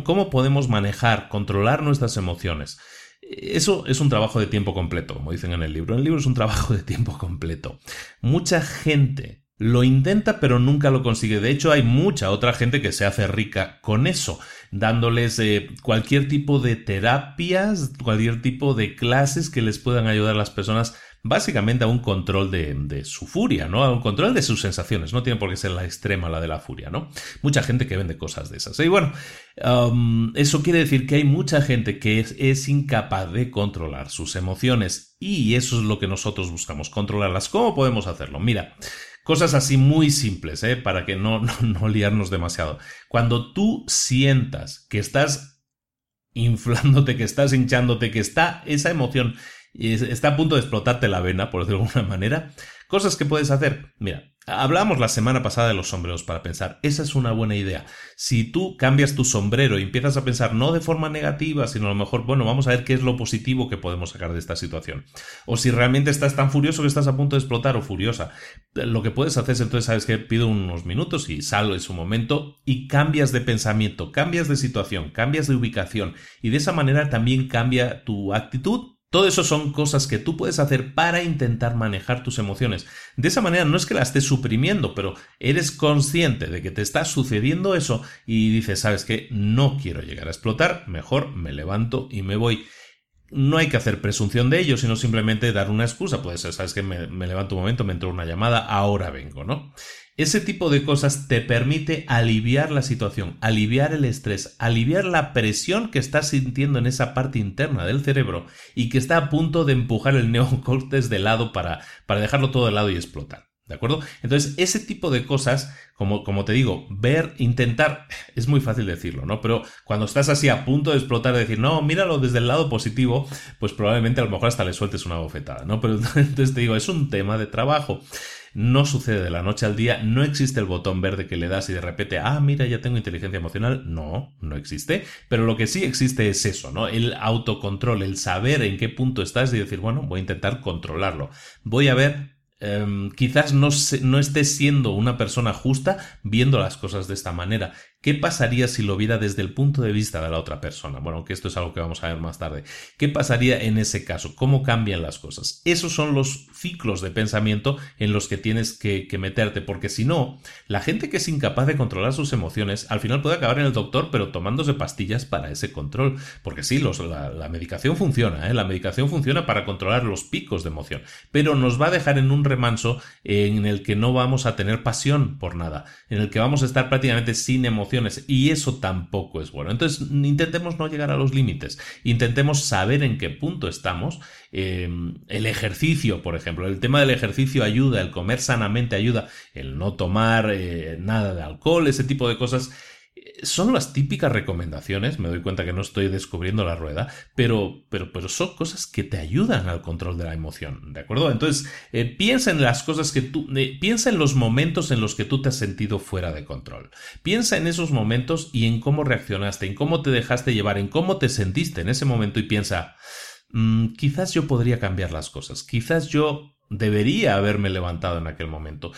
¿Cómo podemos manejar, controlar nuestras emociones? Eso es un trabajo de tiempo completo, como dicen en el libro. El libro es un trabajo de tiempo completo. Mucha gente lo intenta pero nunca lo consigue. De hecho, hay mucha otra gente que se hace rica con eso, dándoles eh, cualquier tipo de terapias, cualquier tipo de clases que les puedan ayudar a las personas básicamente a un control de, su furia, ¿no? A un control de sus sensaciones. No tiene por qué ser la extrema la de la furia, ¿no? Mucha gente que vende cosas de esas. Y bueno, um, eso quiere decir que hay mucha gente que es, es, incapaz de controlar sus emociones y eso es lo que nosotros buscamos, controlarlas. ¿Cómo podemos hacerlo? Mira, Cosas así muy simples, ¿eh? para que no, no, no liarnos demasiado. Cuando tú sientas que estás inflándote, que estás hinchándote, que está esa emoción está a punto de explotarte la vena, por decirlo de alguna manera, cosas que puedes hacer. Mira, Hablamos la semana pasada de los sombreros para pensar, esa es una buena idea. Si tú cambias tu sombrero y empiezas a pensar no de forma negativa, sino a lo mejor, bueno, vamos a ver qué es lo positivo que podemos sacar de esta situación. O si realmente estás tan furioso que estás a punto de explotar o furiosa, lo que puedes hacer es entonces, sabes que pido unos minutos y salgo en su momento y cambias de pensamiento, cambias de situación, cambias de ubicación y de esa manera también cambia tu actitud todo eso son cosas que tú puedes hacer para intentar manejar tus emociones. De esa manera no es que la estés suprimiendo, pero eres consciente de que te está sucediendo eso y dices, sabes que no quiero llegar a explotar, mejor me levanto y me voy. No hay que hacer presunción de ello, sino simplemente dar una excusa. Puede ser, sabes que me, me levanto un momento, me entró una llamada, ahora vengo, ¿no? Ese tipo de cosas te permite aliviar la situación, aliviar el estrés, aliviar la presión que estás sintiendo en esa parte interna del cerebro y que está a punto de empujar el neocórtex de lado para, para dejarlo todo de lado y explotar. ¿De acuerdo? Entonces, ese tipo de cosas, como, como te digo, ver, intentar, es muy fácil decirlo, ¿no? Pero cuando estás así a punto de explotar, de decir, no, míralo desde el lado positivo, pues probablemente a lo mejor hasta le sueltes una bofetada, ¿no? Pero entonces te digo, es un tema de trabajo. No sucede de la noche al día, no existe el botón verde que le das y de repente, ah, mira, ya tengo inteligencia emocional. No, no existe. Pero lo que sí existe es eso, ¿no? El autocontrol, el saber en qué punto estás y decir, bueno, voy a intentar controlarlo. Voy a ver Em, quizás no, no estés siendo una persona justa viendo las cosas de esta manera. ¿Qué pasaría si lo viera desde el punto de vista de la otra persona? Bueno, que esto es algo que vamos a ver más tarde. ¿Qué pasaría en ese caso? ¿Cómo cambian las cosas? Esos son los ciclos de pensamiento en los que tienes que, meterte, porque si no, la gente que es incapaz de controlar sus emociones, al final puede acabar en el doctor, pero tomándose pastillas para ese control. Porque sí, la, medicación funciona, ¿eh? la medicación funciona para controlar los picos de emoción, pero nos va a dejar en un remanso en el que no vamos a tener pasión por nada, en el que vamos a estar prácticamente sin emoción y eso tampoco es bueno. Entonces, intentemos no llegar a los límites, intentemos saber en qué punto estamos. Em, el ejercicio, por ejemplo, el tema del ejercicio ayuda, el comer sanamente ayuda, el no tomar eh, nada de alcohol, ese tipo de cosas son las típicas recomendaciones, me doy cuenta que no estoy descubriendo la rueda, pero, pero, pero son cosas que te ayudan al control de la emoción, ¿de acuerdo? Entonces, eh, piensa en las cosas que tú, eh, piensa en los momentos en los que tú te has sentido fuera de control. Piensa en esos momentos y en cómo reaccionaste, en cómo te dejaste llevar, en cómo te sentiste en ese momento y piensa, mm, quizás yo podría cambiar las cosas, quizás yo debería haberme levantado en aquel momento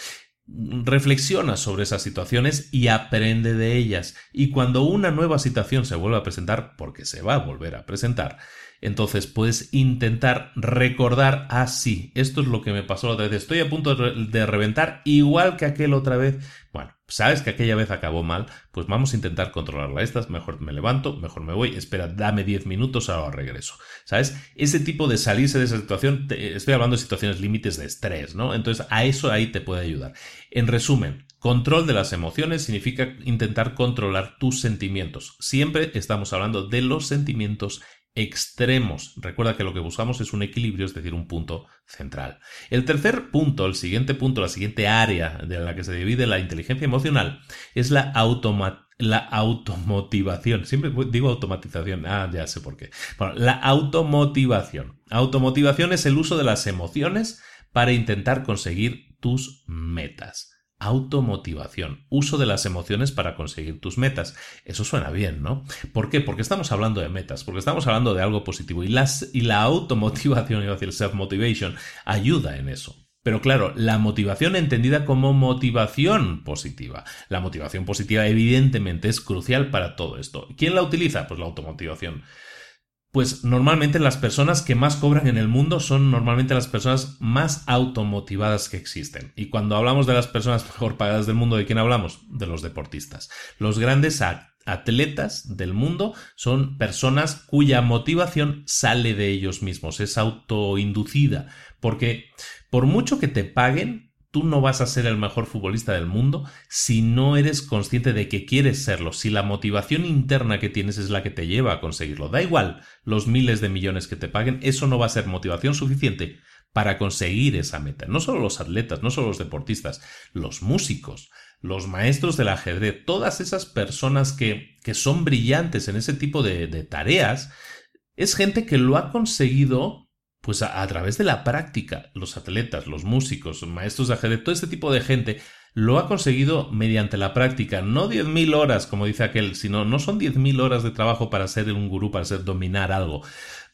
reflexiona sobre esas situaciones y aprende de ellas. Y cuando una nueva situación se vuelva a presentar, porque se va a volver a presentar, entonces puedes intentar recordar, ah, sí, esto es lo que me pasó la otra vez, estoy a punto de reventar igual que aquel otra vez. Bueno, sabes que aquella vez acabó mal, pues vamos a intentar controlarla. Estas, mejor me levanto, mejor me voy, espera, dame 10 minutos, ahora regreso. ¿Sabes? Ese tipo de salirse de esa situación, estoy hablando de situaciones límites de estrés, ¿no? Entonces a eso ahí te puede ayudar. En resumen, Control de las emociones significa intentar controlar tus sentimientos. Siempre estamos hablando de los sentimientos extremos. Recuerda que lo que buscamos es un equilibrio, es decir, un punto central. El tercer punto, el siguiente punto, la siguiente área de la que se divide la inteligencia emocional es la la automotivación. Siempre digo automatización. Ah, ya sé por qué. Bueno, la automotivación. Automotivación es el uso de las emociones para intentar conseguir tus metas automotivación, uso de las emociones para conseguir tus metas. Eso suena bien, ¿no? ¿Por qué? Porque estamos hablando de metas, porque estamos hablando de algo positivo y, y la automotivación, iba a decir self-motivation, ayuda en eso. Pero claro, la motivación entendida como motivación positiva. La motivación positiva evidentemente es crucial para todo esto. ¿Quién la utiliza? Pues la automotivación pues normalmente las personas que más cobran en el mundo son normalmente las personas más automotivadas que existen. Y cuando hablamos de las personas mejor pagadas del mundo, ¿de quién hablamos? De los deportistas. Los grandes atletas del mundo son personas cuya motivación sale de ellos mismos, es autoinducida, porque por mucho que te paguen, tú no vas a ser el mejor futbolista del mundo si no eres consciente de que quieres serlo, si la motivación interna que tienes es la que te lleva a conseguirlo. Da igual los miles de millones que te paguen, eso no va a ser motivación suficiente para conseguir esa meta. No solo los atletas, no solo los deportistas, los músicos, los maestros del ajedrez, todas esas personas que, que son brillantes en ese tipo de, de tareas, es gente que lo ha conseguido pues a, través de la práctica, los atletas, los músicos, maestros de ajedrez, todo este tipo de gente lo ha conseguido mediante la práctica, no 10.000 horas, como dice aquel, sino no son 10.000 horas de trabajo para ser un gurú, para ser dominar algo.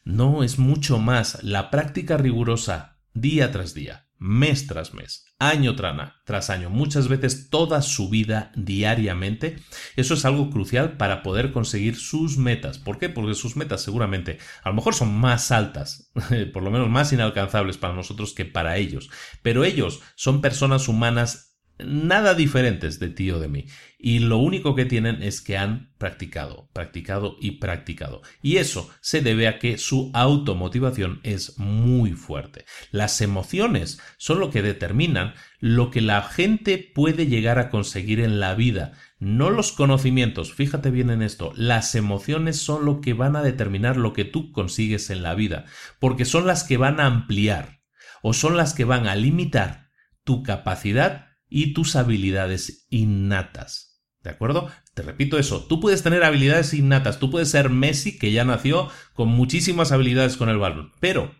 No, es mucho más, la práctica rigurosa, día tras día mes tras mes, año tras año, muchas veces toda su vida diariamente, eso es algo crucial para poder conseguir sus metas. ¿Por qué? Porque sus metas seguramente a lo mejor son más altas, por lo menos más inalcanzables para nosotros que para ellos, pero ellos son personas humanas nada diferentes de ti o de mí. Y lo único que tienen es que han practicado, practicado y practicado. Y eso se debe a que su automotivación es muy fuerte. Las emociones son lo que determinan lo que la gente puede llegar a conseguir en la vida. No los conocimientos, fíjate bien en esto, las emociones son lo que van a determinar lo que tú consigues en la vida, porque son las que van a ampliar o son las que van a limitar tu capacidad y tus habilidades innatas. ¿De acuerdo? Te repito eso, tú puedes tener habilidades innatas, tú puedes ser Messi que ya nació con muchísimas habilidades con el balón, pero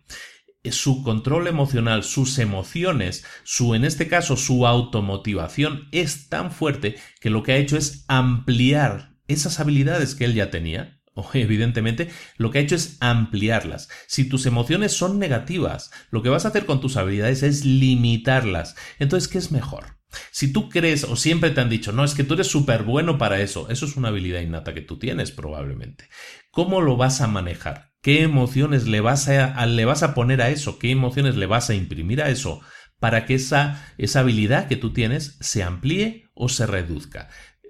su control emocional, sus emociones, su, en este caso, su automotivación es tan fuerte que lo que ha hecho es ampliar esas habilidades que él ya tenía. Evidentemente, lo que ha hecho es ampliarlas. Si tus emociones son negativas, lo que vas a hacer con tus habilidades es limitarlas. Entonces, ¿qué es mejor? Si tú crees o siempre te han dicho, no, es que tú eres súper bueno para eso, eso es una habilidad innata que tú tienes probablemente. ¿Cómo lo vas a manejar? ¿Qué emociones le vas a, le vas a poner a eso? ¿Qué emociones le vas a imprimir a eso? Para que esa, esa habilidad que tú tienes se amplíe o se reduzca.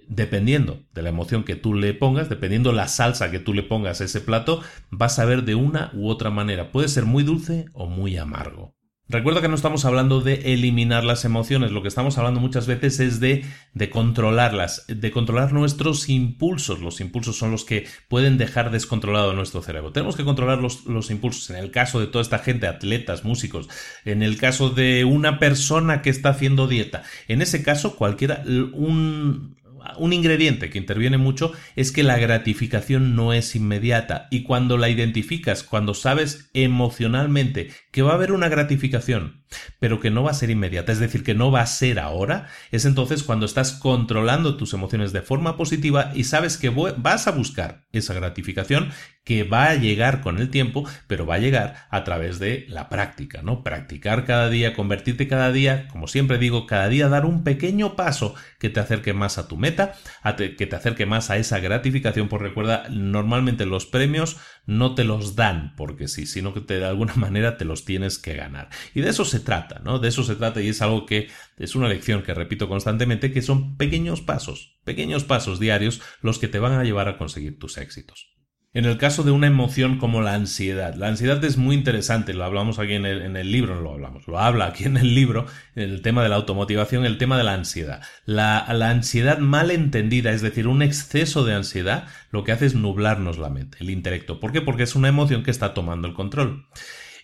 Dependiendo de la emoción que tú le pongas, dependiendo la salsa que tú le pongas a ese plato, vas a ver de una u otra manera. Puede ser muy dulce o muy amargo. Recuerda que no estamos hablando de eliminar las emociones, lo que estamos hablando muchas veces es de, de, controlarlas, de controlar nuestros impulsos. Los impulsos son los que pueden dejar descontrolado nuestro cerebro. Tenemos que controlar los, los impulsos. En el caso de toda esta gente, atletas, músicos, en el caso de una persona que está haciendo dieta, en ese caso cualquiera, un, un ingrediente que interviene mucho es que la gratificación no es inmediata y cuando la identificas, cuando sabes emocionalmente que va a haber una gratificación, pero que no va a ser inmediata, es decir, que no va a ser ahora, es entonces cuando estás controlando tus emociones de forma positiva y sabes que vas a buscar esa gratificación que va a llegar con el tiempo, pero va a llegar a través de la práctica, ¿no? Practicar cada día, convertirte cada día, como siempre digo, cada día dar un pequeño paso que te acerque más a tu meta, que te acerque más a esa gratificación, pues recuerda, normalmente los premios no te los dan porque sí, sino que te, de alguna manera te los tienes que ganar. Y de eso se trata, ¿no? De eso se trata y es algo que es una lección que repito constantemente, que son pequeños pasos, pequeños pasos diarios los que te van a llevar a conseguir tus éxitos. En el caso de una emoción como la ansiedad, la ansiedad es muy interesante, lo hablamos aquí en el, libro, no lo hablamos, lo habla aquí en el libro, el tema de la automotivación, el tema de la ansiedad. La, la ansiedad mal entendida, es decir, un exceso de ansiedad, lo que hace es nublarnos la mente, el intelecto. ¿Por qué? Porque es una emoción que está tomando el control.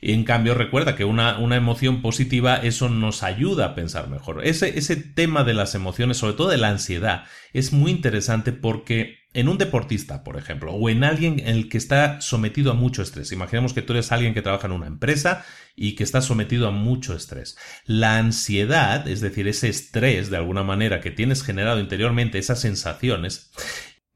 Y en cambio, recuerda que una, una, emoción positiva, eso nos ayuda a pensar mejor. Ese, ese tema de las emociones, sobre todo de la ansiedad, es muy interesante porque en un deportista, por ejemplo, o en alguien en el que está sometido a mucho estrés. Imaginemos que tú eres alguien que trabaja en una empresa y que está sometido a mucho estrés. La ansiedad, es decir, ese estrés de alguna manera que tienes generado interiormente, esas sensaciones,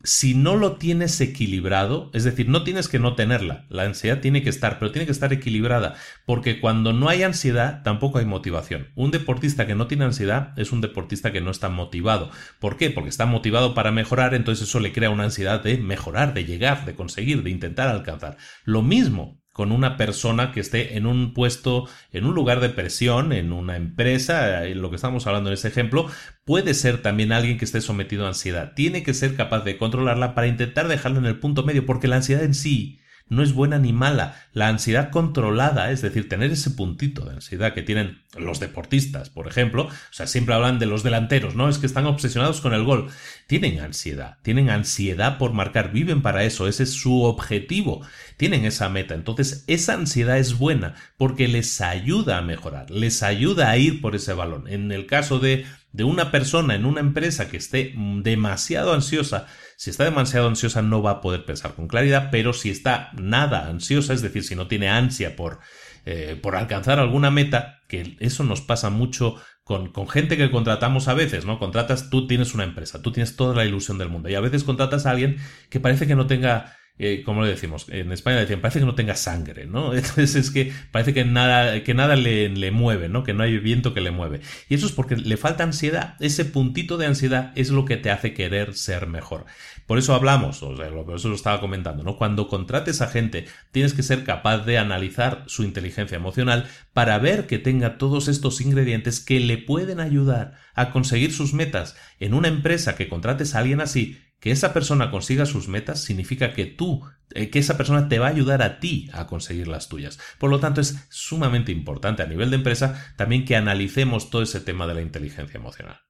si no lo tienes equilibrado, es decir, no tienes que no tenerla, la ansiedad tiene que estar, pero tiene que estar equilibrada, porque cuando no hay ansiedad tampoco hay motivación. Un deportista que no tiene ansiedad es un deportista que no está motivado. ¿Por qué? Porque está motivado para mejorar, entonces eso le crea una ansiedad de mejorar, de llegar, de conseguir, de intentar alcanzar. Lo mismo con una persona que esté en un puesto, en un lugar de presión, en una empresa, en lo que estamos hablando en ese ejemplo, puede ser también alguien que esté sometido a ansiedad. Tiene que ser capaz de controlarla para intentar dejarla en el punto medio, porque la ansiedad en sí no es buena ni mala. La ansiedad controlada, es decir, tener ese puntito de ansiedad que tienen los deportistas, por ejemplo, o sea, siempre hablan de los delanteros, ¿no? Es que están obsesionados con el gol. Tienen ansiedad, tienen ansiedad por marcar, viven para eso, ese es su objetivo, tienen esa meta. Entonces, esa ansiedad es buena porque les ayuda a mejorar, les ayuda a ir por ese balón. En el caso de, de una persona en una empresa que esté demasiado ansiosa, si está demasiado ansiosa no va a poder pensar con claridad, pero si está nada ansiosa, es decir, si no tiene ansia por, eh, por alcanzar alguna meta, que eso nos pasa mucho con, con, gente que contratamos a veces, ¿no? Contratas, tú tienes una empresa, tú tienes toda la ilusión del mundo y a veces contratas a alguien que parece que no tenga eh, como le decimos, en España decían, parece que no tenga sangre, ¿no? Entonces es que parece que nada, que nada le, mueve, ¿no? Que no hay viento que le mueve. Y eso es porque le falta ansiedad. Ese puntito de ansiedad es lo que te hace querer ser mejor. Por eso hablamos, o sea, por eso lo estaba comentando, ¿no? Cuando contrates a gente, tienes que ser capaz de analizar su inteligencia emocional para ver que tenga todos estos ingredientes que le pueden ayudar a conseguir sus metas. En una empresa que contrates a alguien así, que esa persona consiga sus metas significa que tú, eh, que esa persona te va a ayudar a ti a conseguir las tuyas. Por lo tanto, es sumamente importante a nivel de empresa también que analicemos todo ese tema de la inteligencia emocional.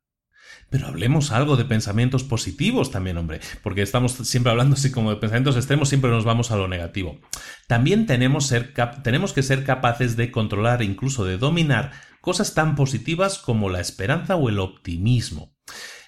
Pero hablemos algo de pensamientos positivos también, hombre, porque estamos siempre hablando así como de pensamientos extremos, siempre nos vamos a lo negativo. También tenemos, tenemos que ser capaces de controlar, incluso de dominar cosas tan positivas como la esperanza o el optimismo.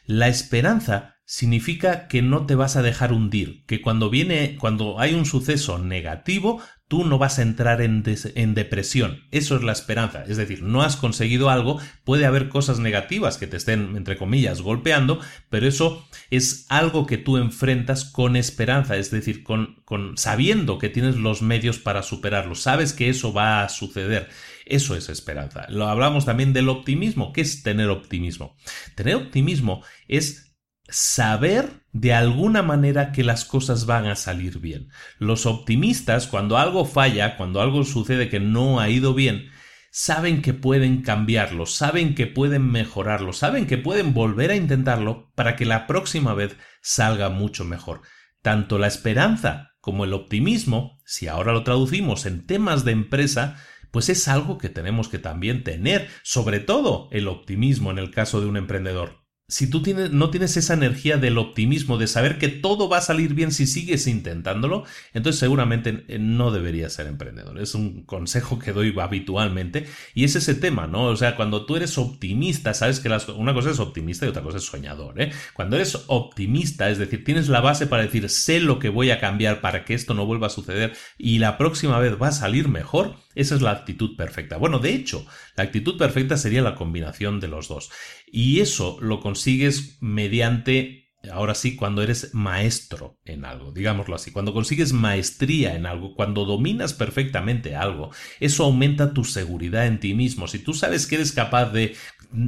La esperanza significa que no te vas a dejar hundir, que cuando viene, cuando hay un suceso negativo, tú no vas a entrar en, en, depresión. Eso es la esperanza. Es decir, no has conseguido algo, puede haber cosas negativas que te estén, entre comillas, golpeando, pero eso es algo que tú enfrentas con esperanza, es decir, con, con sabiendo que tienes los medios para superarlo. Sabes que eso va a suceder. Eso es esperanza. Lo hablamos también del optimismo. ¿Qué es tener optimismo? Tener optimismo es saber de alguna manera que las cosas van a salir bien. Los optimistas, cuando algo falla, cuando algo sucede que no ha ido bien, saben que pueden cambiarlo, saben que pueden mejorarlo, saben que pueden volver a intentarlo para que la próxima vez salga mucho mejor. Tanto la esperanza como el optimismo, si ahora lo traducimos en temas de empresa, pues es algo que tenemos que también tener, sobre todo el optimismo en el caso de un emprendedor si tú tienes, no tienes esa energía del optimismo, de saber que todo va a salir bien si sigues intentándolo, entonces seguramente eh, no deberías ser emprendedor. Es un consejo que doy habitualmente y es ese tema, ¿no? O sea, cuando tú eres optimista, sabes que una cosa es optimista y otra cosa es soñador, ¿eh? Cuando eres optimista, es decir, tienes la base para decir, sé lo que voy a cambiar para que esto no vuelva a suceder y la próxima vez va a salir mejor, esa es la actitud perfecta. Bueno, de hecho, la actitud perfecta sería la combinación de los dos. Y eso lo consigues mediante Ahora sí, cuando eres maestro en algo, digámoslo así, cuando consigues maestría en algo, cuando dominas perfectamente algo, eso aumenta tu seguridad en ti mismo. Si tú sabes que eres capaz de,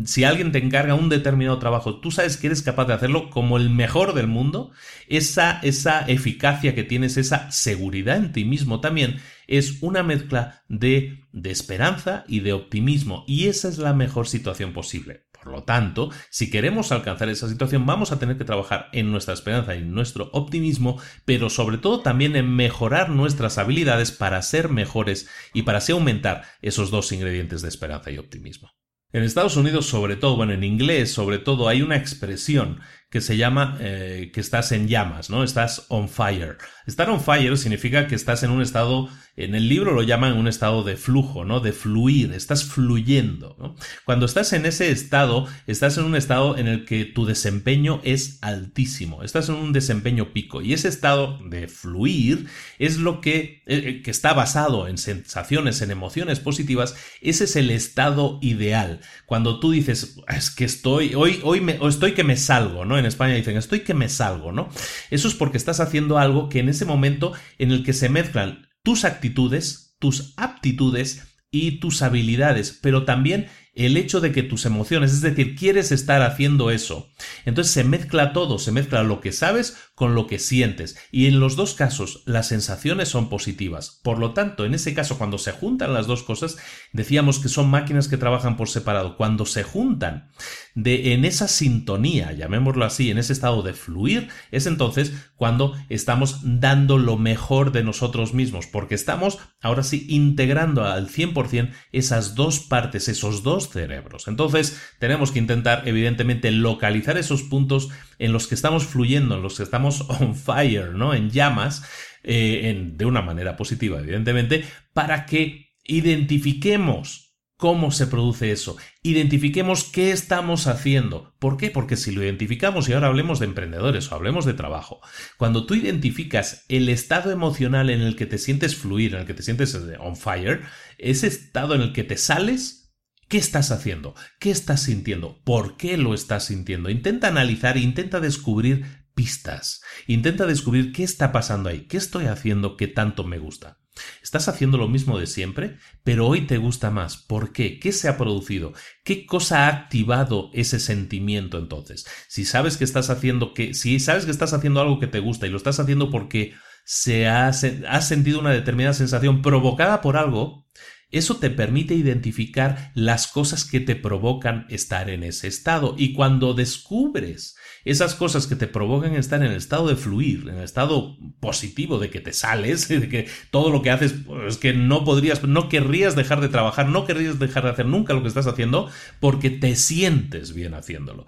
si alguien te encarga un determinado trabajo, tú sabes que eres capaz de hacerlo como el mejor del mundo, esa, esa eficacia que tienes, esa seguridad en ti mismo también, es una mezcla de, de esperanza y de optimismo. Y esa es la mejor situación posible. Por lo tanto, si queremos alcanzar esa situación, vamos a tener que trabajar en nuestra esperanza y en nuestro optimismo, pero sobre todo también en mejorar nuestras habilidades para ser mejores y para así aumentar esos dos ingredientes de esperanza y optimismo. En Estados Unidos, sobre todo, bueno, en inglés, sobre todo, hay una expresión que se llama eh, que estás en llamas, ¿no? Estás on fire. Estar on fire significa que estás en un estado, en el libro lo llaman un estado de flujo, ¿no? De fluir, estás fluyendo. Cuando estás en ese estado, estás en un estado en el que tu desempeño es altísimo, estás en un desempeño pico y ese estado de fluir es lo que, eh, eh, que está basado en sensaciones, en emociones positivas, ese es el estado ideal. Cuando tú dices, es que estoy, hoy, hoy me, estoy que me salgo, ¿no? En España dicen, estoy que me salgo, ¿no? Eso es porque estás haciendo algo que en ese momento en el que se mezclan tus actitudes, tus aptitudes y tus habilidades, pero también el hecho de que tus emociones, es decir, quieres estar haciendo eso. Entonces se mezcla todo, se mezcla lo que sabes con lo que sientes. Y en los dos casos las sensaciones son positivas. Por lo tanto, en ese caso, cuando se juntan las dos cosas, decíamos que son máquinas que trabajan por separado. Cuando se juntan de, en esa sintonía, llamémoslo así, en ese estado de fluir, es entonces cuando estamos dando lo mejor de nosotros mismos, porque estamos ahora sí integrando al 100% esas dos partes, esos dos cerebros. Entonces, tenemos que intentar, evidentemente, localizar esos puntos en los que estamos fluyendo, en los que estamos on fire, ¿no? En llamas, eh, de una manera positiva, evidentemente, para que identifiquemos cómo se produce eso. Identifiquemos qué estamos haciendo. ¿Por qué? Porque si lo identificamos, y ahora hablemos de emprendedores o hablemos de trabajo, cuando tú identificas el estado emocional en el que te sientes fluir, en el que te sientes eh, on fire, ese estado en el que te sales, ¿Qué estás haciendo? ¿Qué estás sintiendo? ¿Por qué lo estás sintiendo? Intenta analizar, intenta descubrir pistas. Intenta descubrir qué está pasando ahí, qué estoy haciendo que tanto me gusta. Estás haciendo lo mismo de siempre, pero hoy te gusta más. ¿Por qué? ¿Qué se ha producido? ¿Qué cosa ha activado ese sentimiento entonces? Si sabes que estás haciendo que si sabes que estás haciendo algo que te gusta y lo estás haciendo porque se ha, has sentido una determinada sensación provocada por algo, eso te permite identificar las cosas que te provocan estar en ese estado. Y cuando descubres esas cosas que te provocan estar en el estado de fluir, en el estado positivo de que te sales, de que todo lo que haces es pues, que no podrías, no querrías dejar de trabajar, no querrías dejar de hacer nunca lo que estás haciendo porque te sientes bien haciéndolo.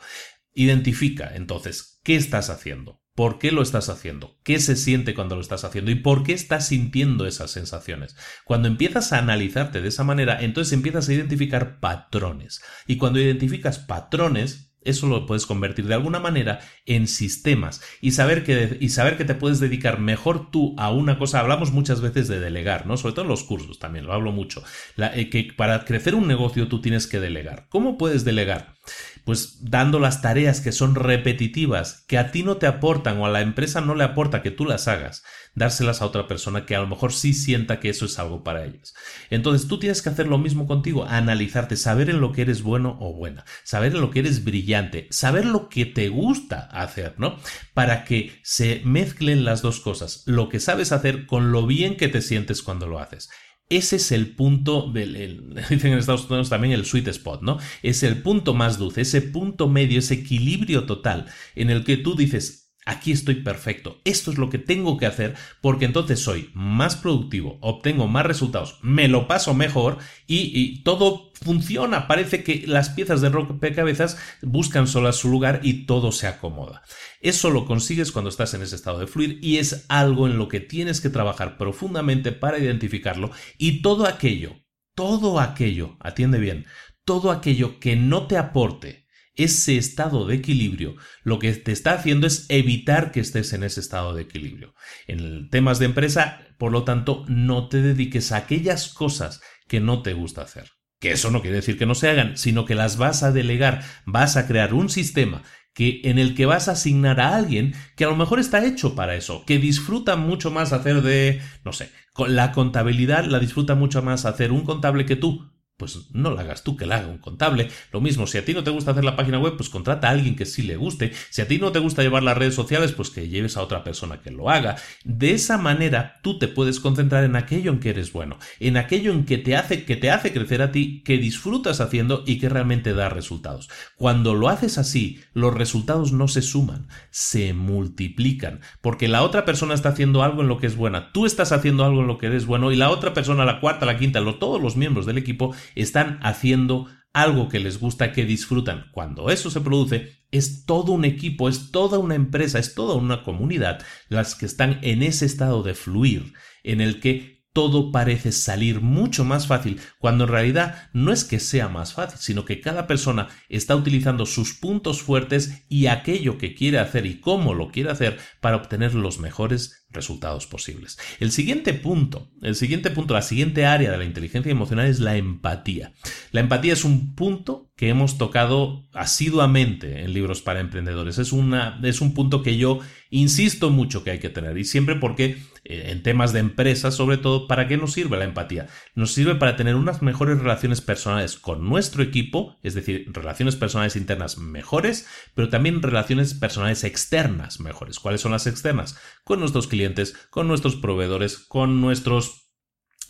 Identifica entonces qué estás haciendo, por qué lo estás haciendo, qué se siente cuando lo estás haciendo y por qué estás sintiendo esas sensaciones. Cuando empiezas a analizarte de esa manera, entonces empiezas a identificar patrones. Y cuando identificas patrones, eso lo puedes convertir de alguna manera en sistemas y saber que, y saber que te puedes dedicar mejor tú a una cosa. Hablamos muchas veces de delegar, ¿no? Sobre todo en los cursos también, lo hablo mucho. Eh, que para crecer un negocio tú tienes que delegar. ¿Cómo puedes delegar? Pues dando las tareas que son repetitivas, que a ti no te aportan o a la empresa no le aporta que tú las hagas dárselas a otra persona que a lo mejor sí sienta que eso es algo para ellas. Entonces tú tienes que hacer lo mismo contigo, analizarte, saber en lo que eres bueno o buena, saber en lo que eres brillante, saber lo que te gusta hacer, ¿no? Para que se mezclen las dos cosas, lo que sabes hacer con lo bien que te sientes cuando lo haces. Ese es el punto del, dicen en Estados Unidos también el sweet spot, ¿no? Es el punto más dulce, ese punto medio, ese equilibrio total en el que tú dices, Aquí estoy perfecto. Esto es lo que tengo que hacer porque entonces soy más productivo, obtengo más resultados, me lo paso mejor y, todo funciona. Parece que las piezas de rompecabezas buscan solas su lugar y todo se acomoda. Eso lo consigues cuando estás en ese estado de fluir y es algo en lo que tienes que trabajar profundamente para identificarlo y todo aquello, todo aquello, atiende bien, todo aquello que no te aporte ese estado de equilibrio, lo que te está haciendo es evitar que estés en ese estado de equilibrio. En temas de empresa, por lo tanto, no te dediques a aquellas cosas que no te gusta hacer. Que eso no quiere decir que no se hagan, sino que las vas a delegar, vas a crear un sistema que en el que vas a asignar a alguien que a lo mejor está hecho para eso, que disfruta mucho más hacer de, no sé, la contabilidad la disfruta mucho más hacer un contable que tú, pues no la hagas tú, que la haga un contable. Lo mismo, si a ti no te gusta hacer la página web, pues contrata a alguien que sí le guste. Si a ti no te gusta llevar las redes sociales, pues que lleves a otra persona que lo haga. De esa manera, tú te puedes concentrar en aquello en que eres bueno, en aquello en que te hace, que te hace crecer a ti, que disfrutas haciendo y que realmente da resultados. Cuando lo haces así, los resultados no se suman, se multiplican, porque la otra persona está haciendo algo en lo que es buena, tú estás haciendo algo en lo que eres bueno y la otra persona, la cuarta, la quinta, todos los miembros del equipo están haciendo algo que les gusta, que disfrutan. Cuando eso se produce, es todo un equipo, es toda una empresa, es toda una comunidad las que están en ese estado de fluir, en el que todo parece salir mucho más fácil, cuando en realidad no es que sea más fácil, sino que cada persona está utilizando sus puntos fuertes y aquello que quiere hacer y cómo lo quiere hacer para obtener los mejores resultados posibles. El siguiente punto, el siguiente punto, la siguiente área de la inteligencia emocional es la empatía. La empatía es un punto que hemos tocado asiduamente en libros para emprendedores. Es, una, es un punto que yo insisto mucho que hay que tener y siempre porque eh, en temas de empresas, sobre todo, ¿para qué nos sirve la empatía? Nos sirve para tener unas mejores relaciones personales con nuestro equipo, es decir, relaciones personales internas mejores, pero también relaciones personales externas mejores. ¿Cuáles son las externas? Con nuestros clientes, con nuestros proveedores, con nuestros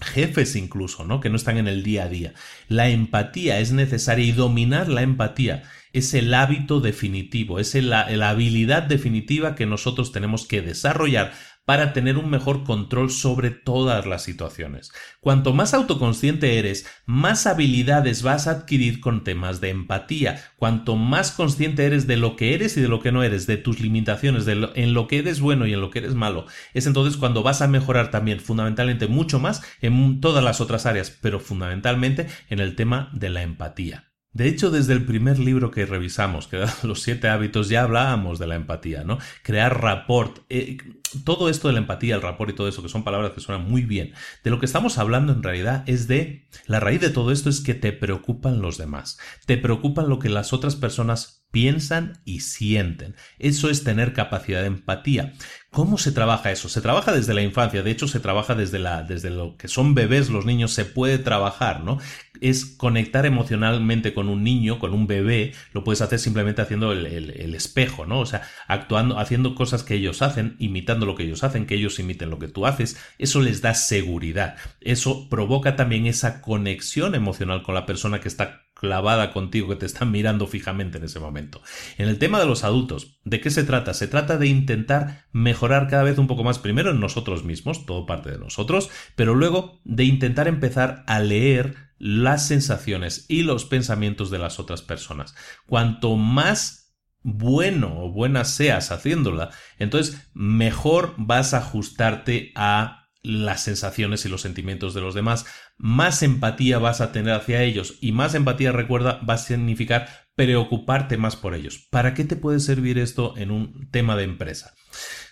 jefes incluso, ¿no? Que no están en el día a día. La empatía es necesaria y dominar la empatía es el hábito definitivo, es la, la habilidad definitiva que nosotros tenemos que desarrollar para tener un mejor control sobre todas las situaciones. Cuanto más autoconsciente eres, más habilidades vas a adquirir con temas de empatía. Cuanto más consciente eres de lo que eres y de lo que no eres, de tus limitaciones, de en lo que eres bueno y en lo que eres malo, es entonces cuando vas a mejorar también fundamentalmente mucho más en todas las otras áreas, pero fundamentalmente en el tema de la empatía. De hecho, desde el primer libro que revisamos, que Los siete hábitos, ya hablábamos de la empatía, ¿no? Crear rapport. Eh, todo esto de la empatía, el rapport y todo eso, que son palabras que suenan muy bien. De lo que estamos hablando en realidad es de... La raíz de todo esto es que te preocupan los demás. Te preocupan lo que las otras personas piensan y sienten. Eso es tener capacidad de empatía. ¿Cómo se trabaja eso? Se trabaja desde la infancia, de hecho se trabaja desde, la, desde lo que son bebés los niños, se puede trabajar, ¿no? Es conectar emocionalmente con un niño, con un bebé, lo puedes hacer simplemente haciendo el, espejo, ¿no? O sea, actuando, haciendo cosas que ellos hacen, imitando lo que ellos hacen, que ellos imiten lo que tú haces, eso les da seguridad, eso provoca también esa conexión emocional con la persona que está clavada contigo, que te están mirando fijamente en ese momento. En el tema de los adultos, ¿de qué se trata? Se trata de intentar mejorar cada vez un poco más, primero en nosotros mismos, todo parte de nosotros, pero luego de intentar empezar a leer las sensaciones y los pensamientos de las otras personas. Cuanto más bueno o buena seas haciéndola, entonces mejor vas a ajustarte a las sensaciones y los sentimientos de los demás, más empatía vas a tener hacia ellos y más empatía, recuerda, va a significar preocuparte más por ellos. ¿Para qué te puede servir esto en un tema de empresa?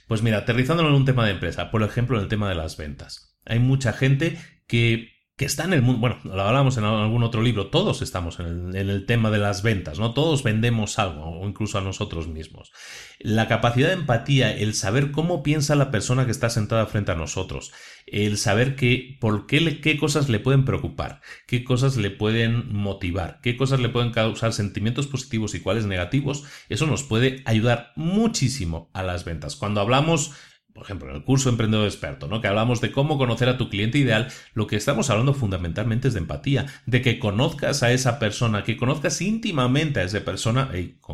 Pues mira, aterrizándolo en un tema de empresa, por ejemplo, en el tema de las ventas. Hay mucha gente que que está en el mundo, bueno, lo hablamos en algún otro libro, todos estamos en el, tema de las ventas, ¿no? Todos vendemos algo, o incluso a nosotros mismos. La capacidad de empatía, el saber cómo piensa la persona que está sentada frente a nosotros, el saber por qué, qué cosas le pueden preocupar, qué cosas le pueden motivar, qué cosas le pueden causar sentimientos positivos y cuáles negativos, eso nos puede ayudar muchísimo a las ventas. Cuando hablamos por ejemplo, en el curso Emprendedor Experto, ¿no? Que hablamos de cómo conocer a tu cliente ideal, lo que estamos hablando fundamentalmente es de empatía, de que conozcas a esa persona, que conozcas íntimamente a esa persona,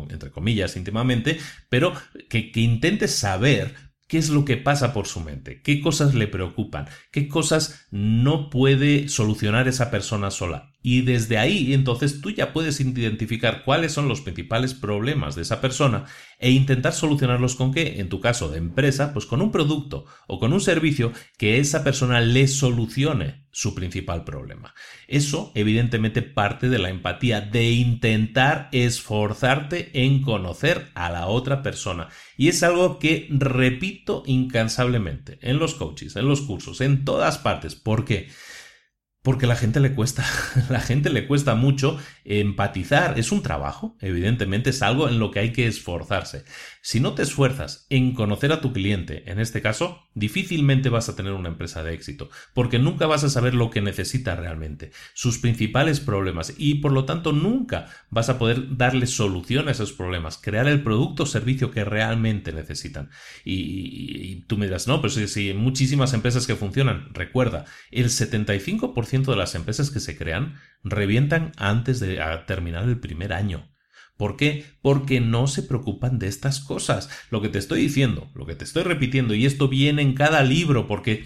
entre comillas, íntimamente, pero que, que intentes saber qué es lo que pasa por su mente, qué cosas le preocupan, qué cosas no puede solucionar esa persona sola. Y desde ahí entonces tú ya puedes identificar cuáles son los principales problemas de esa persona e intentar solucionarlos con qué, en tu caso de empresa, pues con un producto o con un servicio que esa persona le solucione su principal problema. Eso evidentemente parte de la empatía, de intentar esforzarte en conocer a la otra persona. Y es algo que repito incansablemente en los coaches, en los cursos, en todas partes. ¿Por qué? Porque la gente le cuesta, la gente le cuesta mucho empatizar. Es un trabajo, evidentemente, es algo en lo que hay que esforzarse. Si no te esfuerzas en conocer a tu cliente, en este caso, difícilmente vas a tener una empresa de éxito, porque nunca vas a saber lo que necesita realmente, sus principales problemas, y por lo tanto nunca vas a poder darle solución a esos problemas, crear el producto o servicio que realmente necesitan. Y, tú me dirás, no, pero si, hay muchísimas empresas que funcionan, recuerda, el 75% de las empresas que se crean revientan antes de terminar el primer año. ¿Por qué? Porque no se preocupan de estas cosas. Lo que te estoy diciendo, lo que te estoy repitiendo, y esto viene en cada libro, porque